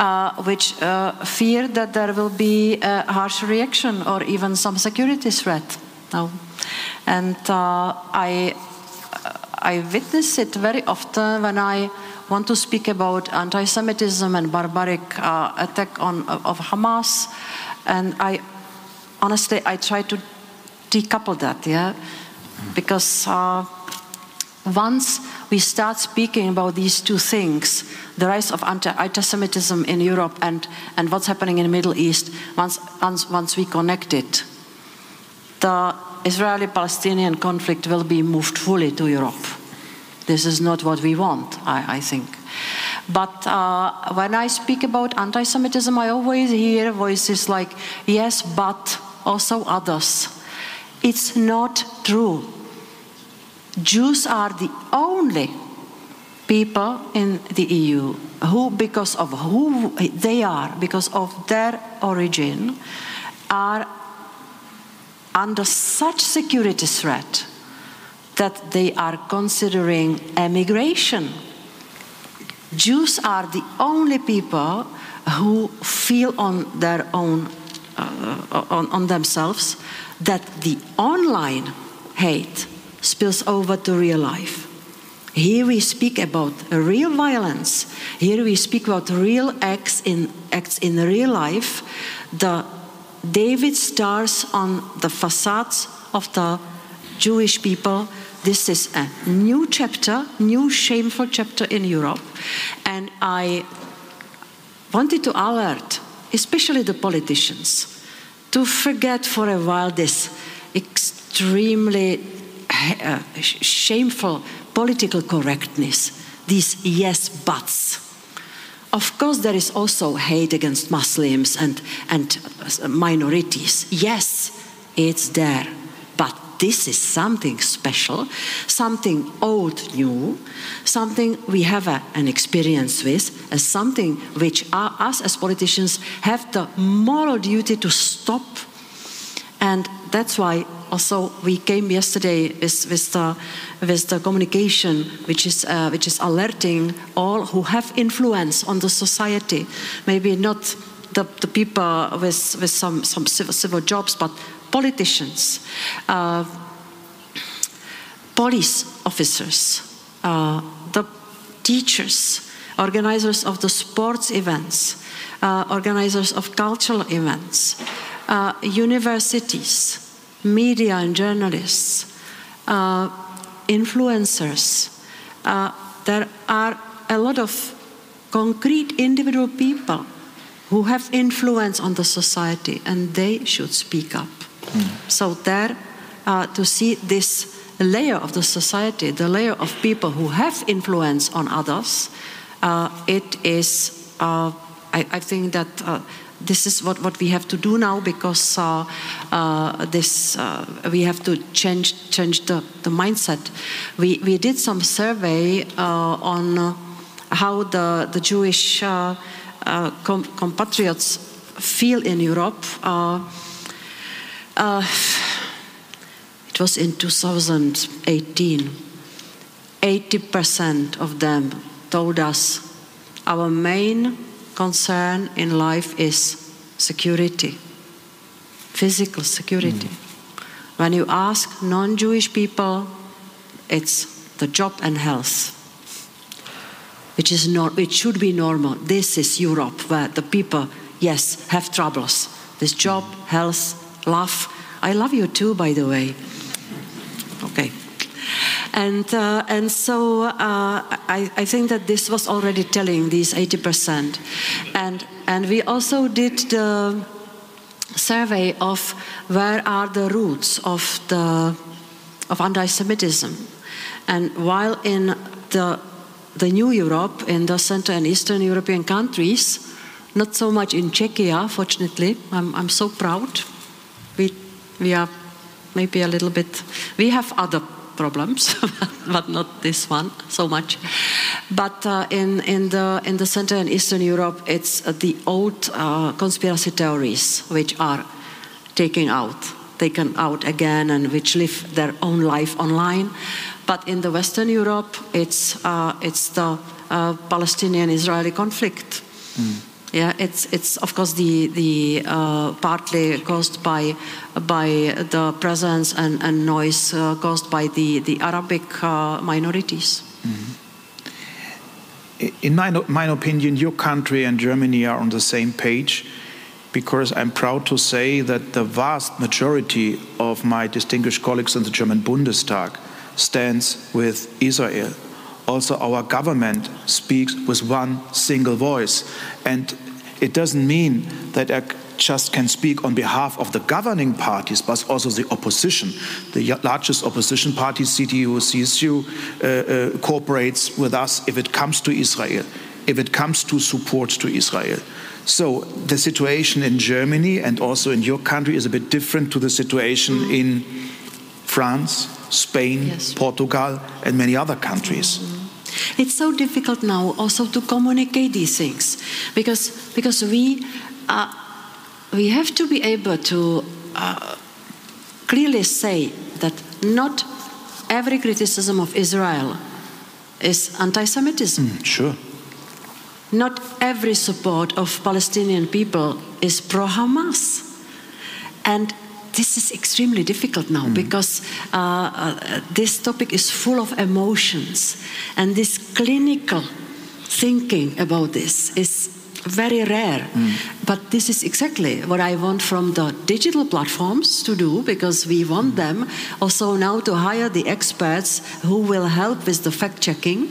uh, which uh, fear that there will be a harsh reaction or even some security threat. No. And uh, I, I witness it very often when I want to speak about anti-Semitism and barbaric uh, attack on of Hamas, and I honestly I try to decouple that, yeah, because uh, once we start speaking about these two things, the rise of anti-Semitism in Europe and, and what's happening in the Middle East, once, once, once we connect it, the Israeli-Palestinian conflict will be moved fully to Europe. This is not what we want, I, I think. But uh, when I speak about anti Semitism, I always hear voices like, yes, but also others. It's not true. Jews are the only people in the EU who, because of who they are, because of their origin, are under such security threat that they are considering emigration. Jews are the only people who feel on their own, uh, on, on themselves, that the online hate spills over to real life. Here we speak about real violence. Here we speak about real acts in acts in real life. The David stars on the facades of the Jewish people. This is a new chapter, new shameful chapter in Europe. And I wanted to alert, especially the politicians, to forget for a while this extremely uh, shameful political correctness, these yes buts. Of course, there is also hate against Muslims and, and minorities. Yes, it's there. But this is something special, something old new, something we have a, an experience with, as something which are, us as politicians have the moral duty to stop. And that's why also we came yesterday with, with, the, with the communication which is, uh, which is alerting all who have influence on the society, maybe not the, the people with, with some, some civil, civil jobs, but politicians, uh, police officers, uh, the teachers, organizers of the sports events, uh, organizers of cultural events, uh, universities, media and journalists, uh, influencers. Uh, there are a lot of concrete individual people who have influence on the society and they should speak up. Mm. So, there uh, to see this layer of the society, the layer of people who have influence on others, uh, it is, uh, I, I, think that uh, this is what, what we have to do now because uh, uh, this uh, we have to change change the, the mindset. We we did some survey uh, on how the the Jewish uh, com compatriots feel in Europe. It was in 2018. 80% of them told us our main concern in life is security, physical security. Mm. When you ask non Jewish people, it's the job and health. Which is not, it should be normal. This is Europe where the people, yes, have troubles. This job, health, love. I love you too, by the way. Okay. And, uh, and so uh, I, I think that this was already telling these 80%. And, and we also did the survey of where are the roots of, the, of anti-Semitism. And while in the, the new Europe, in the Central and Eastern European countries, not so much in Czechia, fortunately. I'm, I'm so proud. We, maybe a little bit, we have other problems, [LAUGHS] but not this one so much. But uh, in, in, the, in the and Eastern Europe, it's uh, the old uh, conspiracy theories which are taken out, taken out again, and which live their own life online. But in the Western Europe, it's, uh, it's the uh, Palestinian-Israeli conflict. Mm. Yeah, it's it's of course the the uh, partly caused by by the presence and, and noise uh, caused by the the Arabic uh, minorities. Mm-hmm. In my my opinion, your country and Germany are on the same page, because I'm proud to say that the vast majority of my distinguished colleagues in the German Bundestag stands with Israel also our government speaks with one single voice. And it doesn't mean that I just can speak on behalf of the governing parties, but also the opposition. The largest opposition party, CDU, CSU, uh, uh, cooperates with us if it comes to Israel, if it comes to support to Israel. So the situation in Germany and also in your country is a bit different to the situation in France, Spain, yes. Portugal, and many other countries. It's so difficult now also to communicate these things because, because we, uh, we have to be able to uh, clearly say that not every criticism of Israel is anti Semitism. Mm, sure. Not every support of Palestinian people is pro Hamas. And this is extremely difficult now mm. because uh, uh, this topic is full of emotions, and this clinical thinking about this is very rare. Mm. But this is exactly what I want from the digital platforms to do because we want mm. them also now to hire the experts who will help with the fact checking.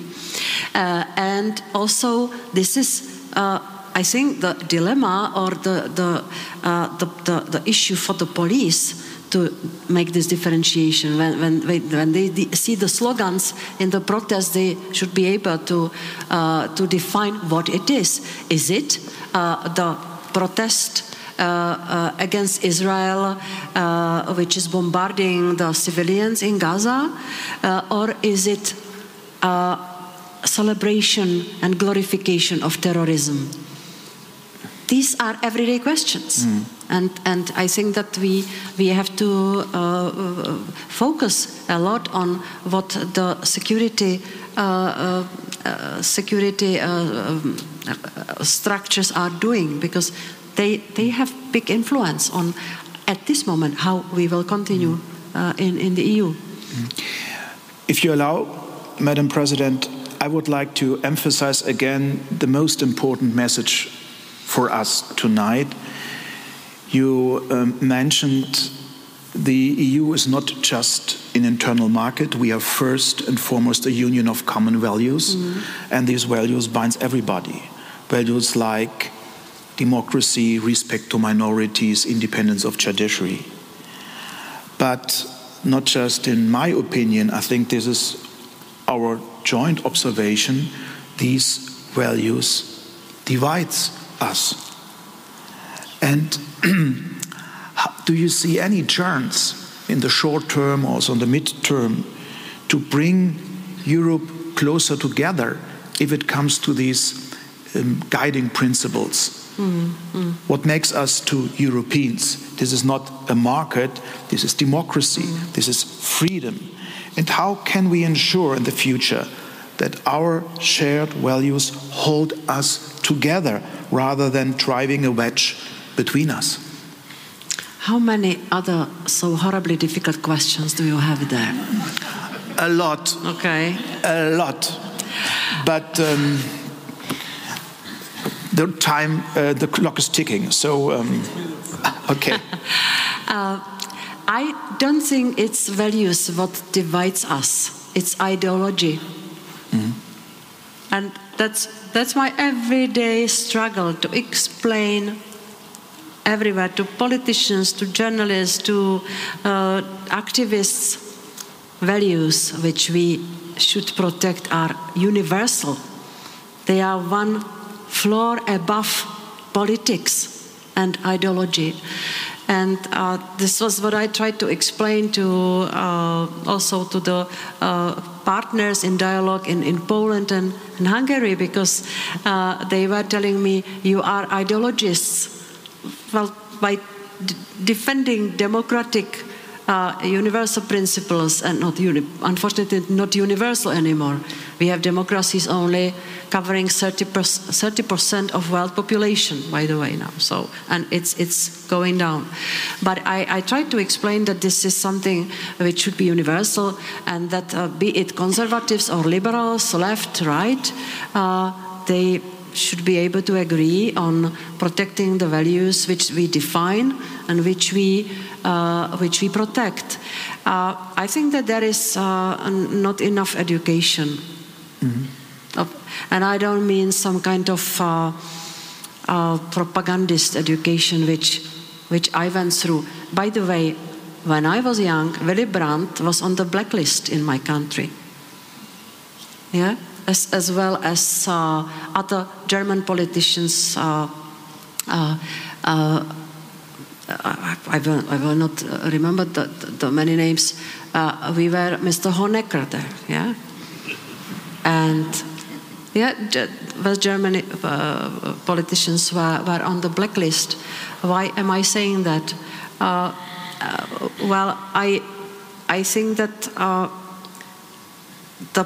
Uh, and also, this is. Uh, I think the dilemma or the, the, uh, the, the, the, issue for the police to make this differentiation. When, when, when they see the slogans in the protest, they should be able to, uh, to define what it is. Is it uh, the protest uh, uh, against Israel, uh, which is bombarding the civilians in Gaza, uh, or is it celebration and glorification of terrorism? These are everyday questions. Mm. And, and I think that we, we have to uh, focus a lot on what the security, uh, uh, uh security uh, um, structures are doing because they, they have big influence on, at this moment, how we will continue mm. in, in the EU. Mm. If you allow, Madam President, I would like to emphasize again the most important message for us tonight. You um, mentioned the EU is not just an internal market. We are first and foremost a union of common values, mm. and these values binds everybody. Values like democracy, respect to minorities, independence of judiciary. But not just in my opinion, I think this is our joint observation. These values divides us. And [CLEARS THROAT] do you see any chance in the short term, also in the mid term, to bring Europe closer together if it comes to these um, guiding principles? Mm-hmm. What makes us to Europeans? This is not a market, this is democracy, mm-hmm. this is freedom. And how can we ensure in the future that our shared values hold us together rather than driving a wedge between us. How many other so horribly difficult questions do you have there? A lot. Okay. A lot. But um, the time, uh, the clock is ticking. So, um, [LAUGHS] okay. [LAUGHS] uh, I don't think it's values what divides us. It's ideology. Mm-hmm. And that's, that's my everyday struggle to explain everywhere to politicians, to journalists, to uh, activists, values which we should protect are universal. They are one floor above politics and ideology. And uh, this was what I tried to explain to uh, also to the uh, partners in dialogue in, in Poland and, and Hungary because uh, they were telling me, you are ideologists. Well, by defending democratic uh, universal principles and not uni- unfortunately not universal anymore. We have democracies only covering 30 percent of world population, by the way now. So and it's it's going down. But I, I tried to explain that this is something which should be universal, and that uh, be it conservatives or liberals, left, right, uh, they should be able to agree on protecting the values which we define and which we, uh, which we protect. Uh, I think that there is uh, not enough education. Mm-hmm. and I don't mean some kind of uh, uh, propagandist education which, which I went through. By the way, when I was young, Willy Brandt was on the blacklist in my country. Yeah? as, as well as uh, other German politicians. Uh, uh, uh I, will, I will not remember the, the many names. Uh, we were Mr. Honecker there, yeah? And yeah, West German uh, politicians were, were on the blacklist. Why am I saying that? well, I, I think that the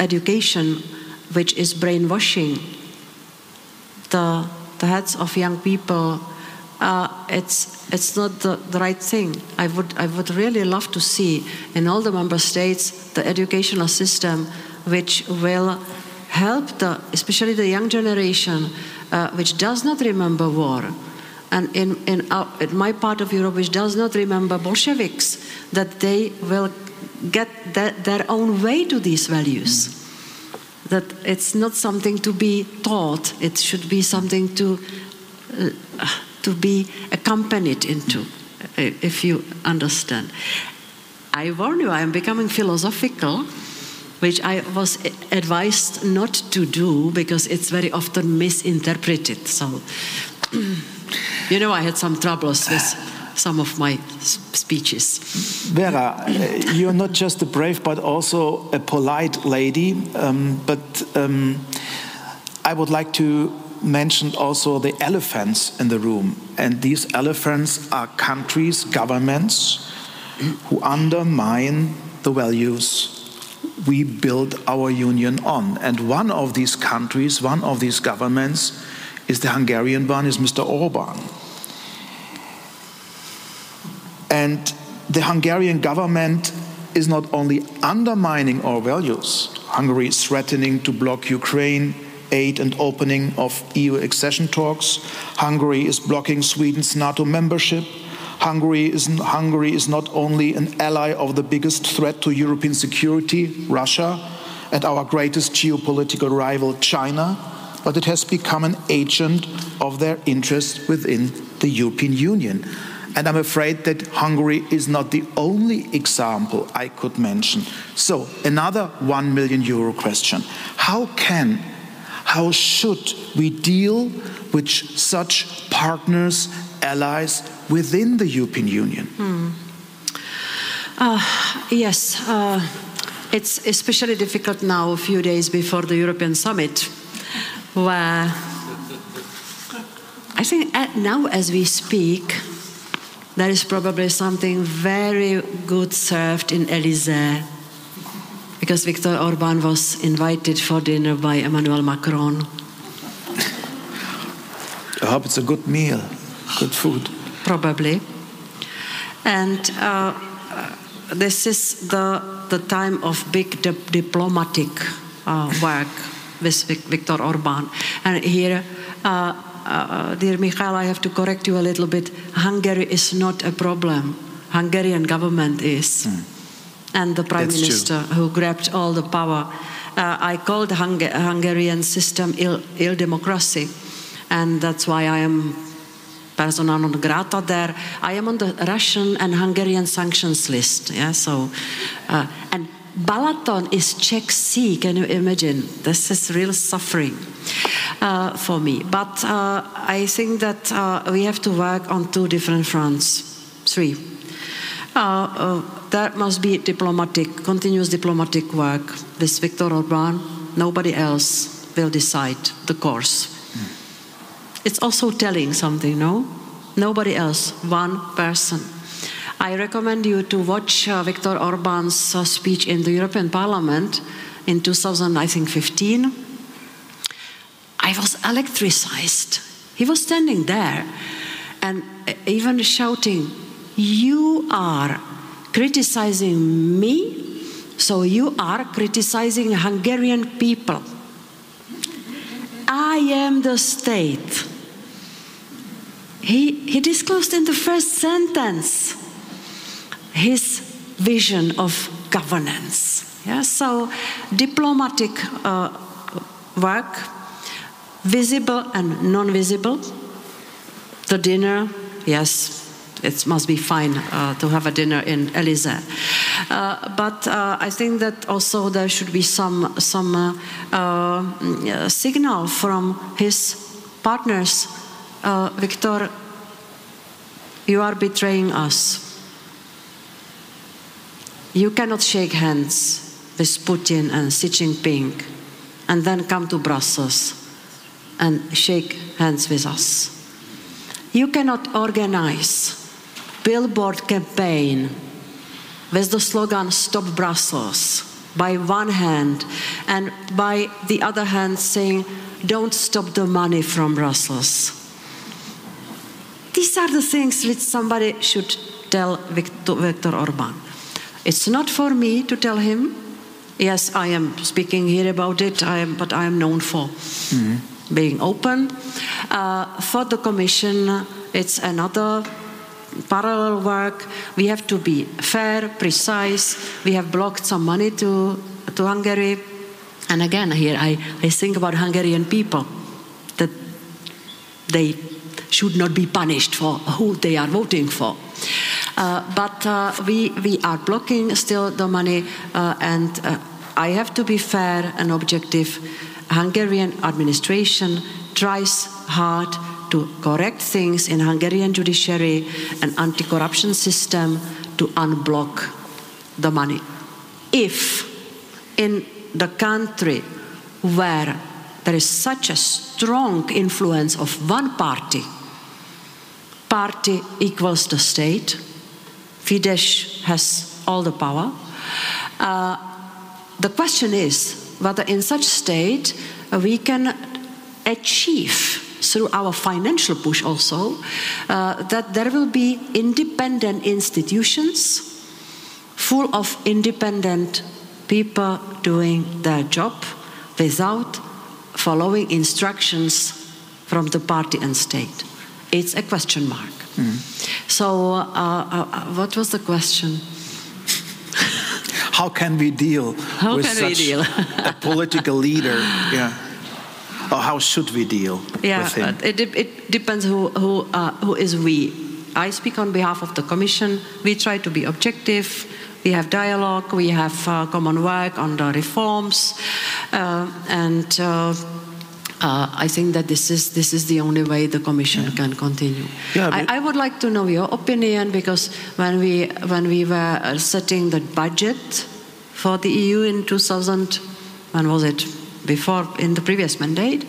education which is brainwashing the, the heads of young people, uh, it's, it's not the, the right thing. I would, I would really love to see in all the member states the educational system which will help the, especially the young generation, uh, which does not remember war, and in, in, our, in, my part of Europe, which does not remember Bolsheviks, that they will get their own way to these values. Mm. That it's not something to be taught, it should be something to, uh, to be accompanied into, uh, if you understand. I warn you, I am becoming philosophical, which I was advised not to do because it's very often misinterpreted. So, [CLEARS THROAT] you know, I had some troubles with some of my speeches. Vera, uh, you're not just a brave but also a polite lady, um, but um, I would like to mention also the elephants in the room. And these elephants are countries, governments who undermine the values we build our union on. And one of these countries, one of these governments, is the Hungarian one, is Mr. Orban. And the Hungarian government is not only undermining our values, Hungary is threatening to block Ukraine aid and opening of EU accession talks. Hungary is blocking Sweden's NATO membership. Hungary is, Hungary is not only an ally of the biggest threat to European security, Russia, and our greatest geopolitical rival, China, but it has become an agent of their interests within the European Union. And I'm afraid that Hungary is not the only example I could mention. So, another 1 million euro question. How can, how should we deal with such partners, allies within the European Union? Hmm. Uh, yes, uh, it's especially difficult now, a few days before the European summit, where I think now as we speak, there is probably something very good served in Elysee because Viktor Orban was invited for dinner by Emmanuel Macron. I hope it's a good meal, good food. Probably. And uh, this is the, the time of big di- diplomatic uh, work with Viktor Orban. And here, uh, uh, dear Michael, I have to correct you a little bit. Hungary is not a problem. Hungarian government is. Mm. And the prime That's minister true. who grabbed all the power. Uh, I call the Hung- Hungarian system ill, ill democracy. And that's why I am persona non grata there. I am on the Russian and Hungarian sanctions list. Yeah, so, uh, and Balaton is Czech Sea. Can you imagine? This is real suffering uh, for me. But uh, I think that uh, we have to work on two different fronts. Three. Uh, uh, there must be diplomatic, continuous diplomatic work with Viktor Orban. Nobody else will decide the course. It's also telling something, no? Nobody else, one person. I recommend you to watch uh, Viktor Orban's uh, speech in the European Parliament in 2015. I was electricized. He was standing there and uh, even shouting, You are criticizing me, so you are criticizing Hungarian people. I am the state. He, he disclosed in the first sentence his vision of governance. Yeah, so diplomatic uh, work, visible and non-visible. The dinner, yes, it must be fine uh, to have a dinner in Elysee. Uh, but uh, I think that also there should be some some uh, uh, signal from his partners. Uh, Viktor, you are betraying us. You cannot shake hands with Putin and Xi Jinping and then come to Brussels and shake hands with us. You cannot organize billboard campaign with the slogan Stop Brussels by one hand and by the other hand saying don't stop the money from Brussels. These are the things which somebody should tell Viktor, Viktor Orban. It's not for me to tell him. Yes, I am speaking here about it, I am, but I am known for mm-hmm. being open. Uh, for the Commission, it's another parallel work. We have to be fair, precise. We have blocked some money to, to Hungary. And again, here I, I think about Hungarian people that they should not be punished for who they are voting for. Uh, but uh, we, we are blocking still the money, uh, and uh, I have to be fair and objective. Hungarian administration tries hard to correct things in Hungarian judiciary and anti-corruption system to unblock the money. If in the country where there is such a strong influence of one party, party equals the state, Fidesz has all the power. Uh, the question is whether in such state we can achieve through our financial push also uh, that there will be independent institutions full of independent people doing their job without following instructions from the party and state. It's a question mark. Mm. So, uh, uh, uh, what was the question? How can we deal How with can such we deal? a political leader? [LAUGHS] Yeah. Or how should we deal yeah, with him? It, it depends who, who, uh, who is we. I speak on behalf of the Commission. We try to be objective. We have dialogue. We have uh, common work on the reforms. Uh, and uh, I think that this is this is the only way the Commission yeah. can continue. Yeah, I, I, would like to know your opinion because when we when we were uh, setting the budget for the EU in 2000, when was it? Before in the previous mandate.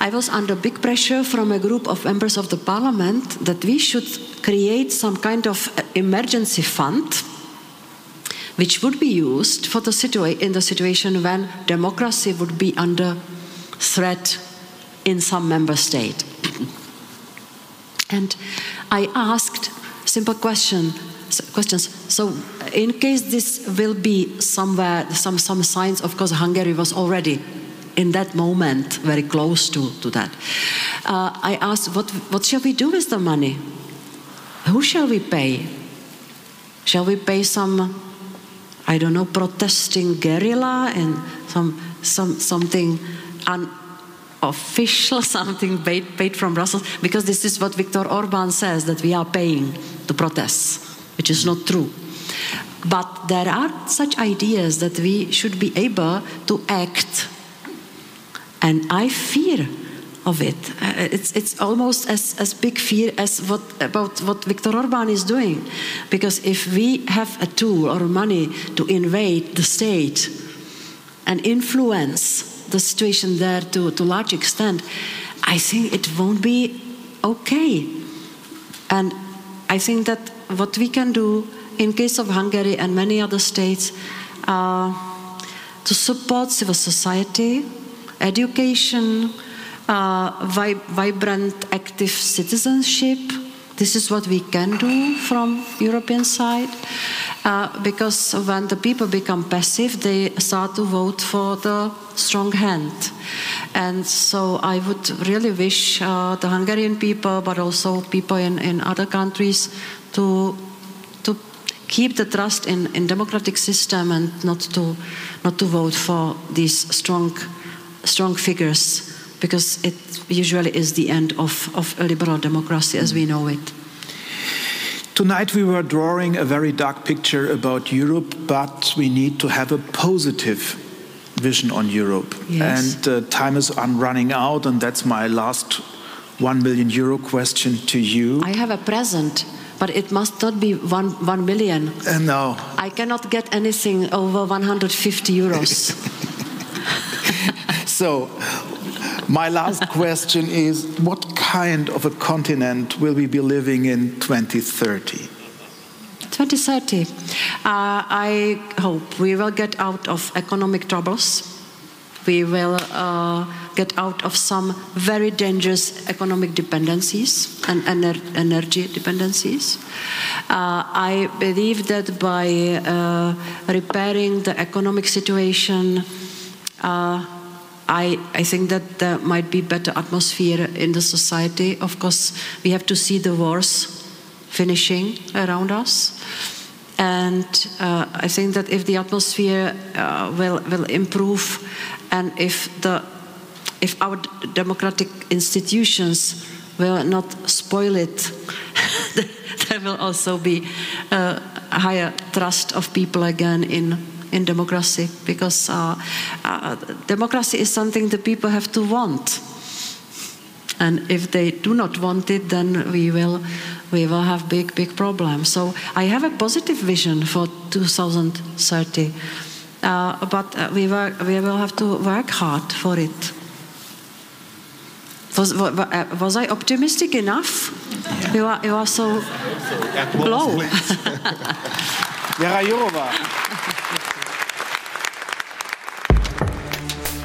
I was under big pressure from a group of members of the parliament that we should create some kind of emergency fund which would be used for the situa- in the situation when democracy would be under threat in some member state. and I asked simple question, questions. So, in case this will be somewhere, some, some signs, of course, Hungary was already in that moment very close to, to that. Uh, I asked, what, what shall we do with the money? Who shall we pay? Shall we pay some, I don't know, protesting guerrilla and some, some, something unofficial, [LAUGHS] something paid, paid from Brussels, because this is what Viktor Orban says that we are paying to protest, which is not true. But there are such ideas that we should be able to act. And I fear of it. Uh, it's, it's almost as, as big fear as what, about what Viktor Orban is doing. Because if we have a tool or money to invade the state and influence the situation there to, to a large extent, I think it won't be okay. And I think that what we can do in case of Hungary and many other states uh, to support civil society, education, uh, vib vibrant, active citizenship. This is what we can do from European side, uh, because when the people become passive, they start to vote for the strong hand. And so I would really wish uh, the Hungarian people, but also people in, in other countries, to to keep the trust in, in democratic system and not to not to vote for these strong strong figures because it usually is the end of, of a liberal democracy as we know it. Tonight we were drawing a very dark picture about Europe, but we need to have a positive vision on Europe. Yes. And uh, time is running out, and that's my last one million euro question to you. I have a present, but it must not be one, one million. Uh, no. I cannot get anything over 150 euros. [LAUGHS] so, my last [LAUGHS] question is what kind of a continent will we be living in 2030? 2030. Uh, I hope we will get out of economic troubles. We will uh, get out of some very dangerous economic dependencies and ener energy dependencies. Uh, I believe that by uh, repairing the economic situation, uh, I, I think that there might be better atmosphere in the society. Of course, we have to see the wars finishing around us. And uh, I think that if the atmosphere uh, will, will improve and if, the, if our democratic institutions will not spoil it, [LAUGHS] there will also be a higher trust of people again in in democracy because uh, uh, democracy is something the people have to want. And if they do not want it, then we will, we will have big, big problems. So I have a positive vision for 2030, uh, but uh, we, work, we will have to work hard for it. Was, was I optimistic enough? Yeah. You, are, you are so low. [LAUGHS] Vera Jourova.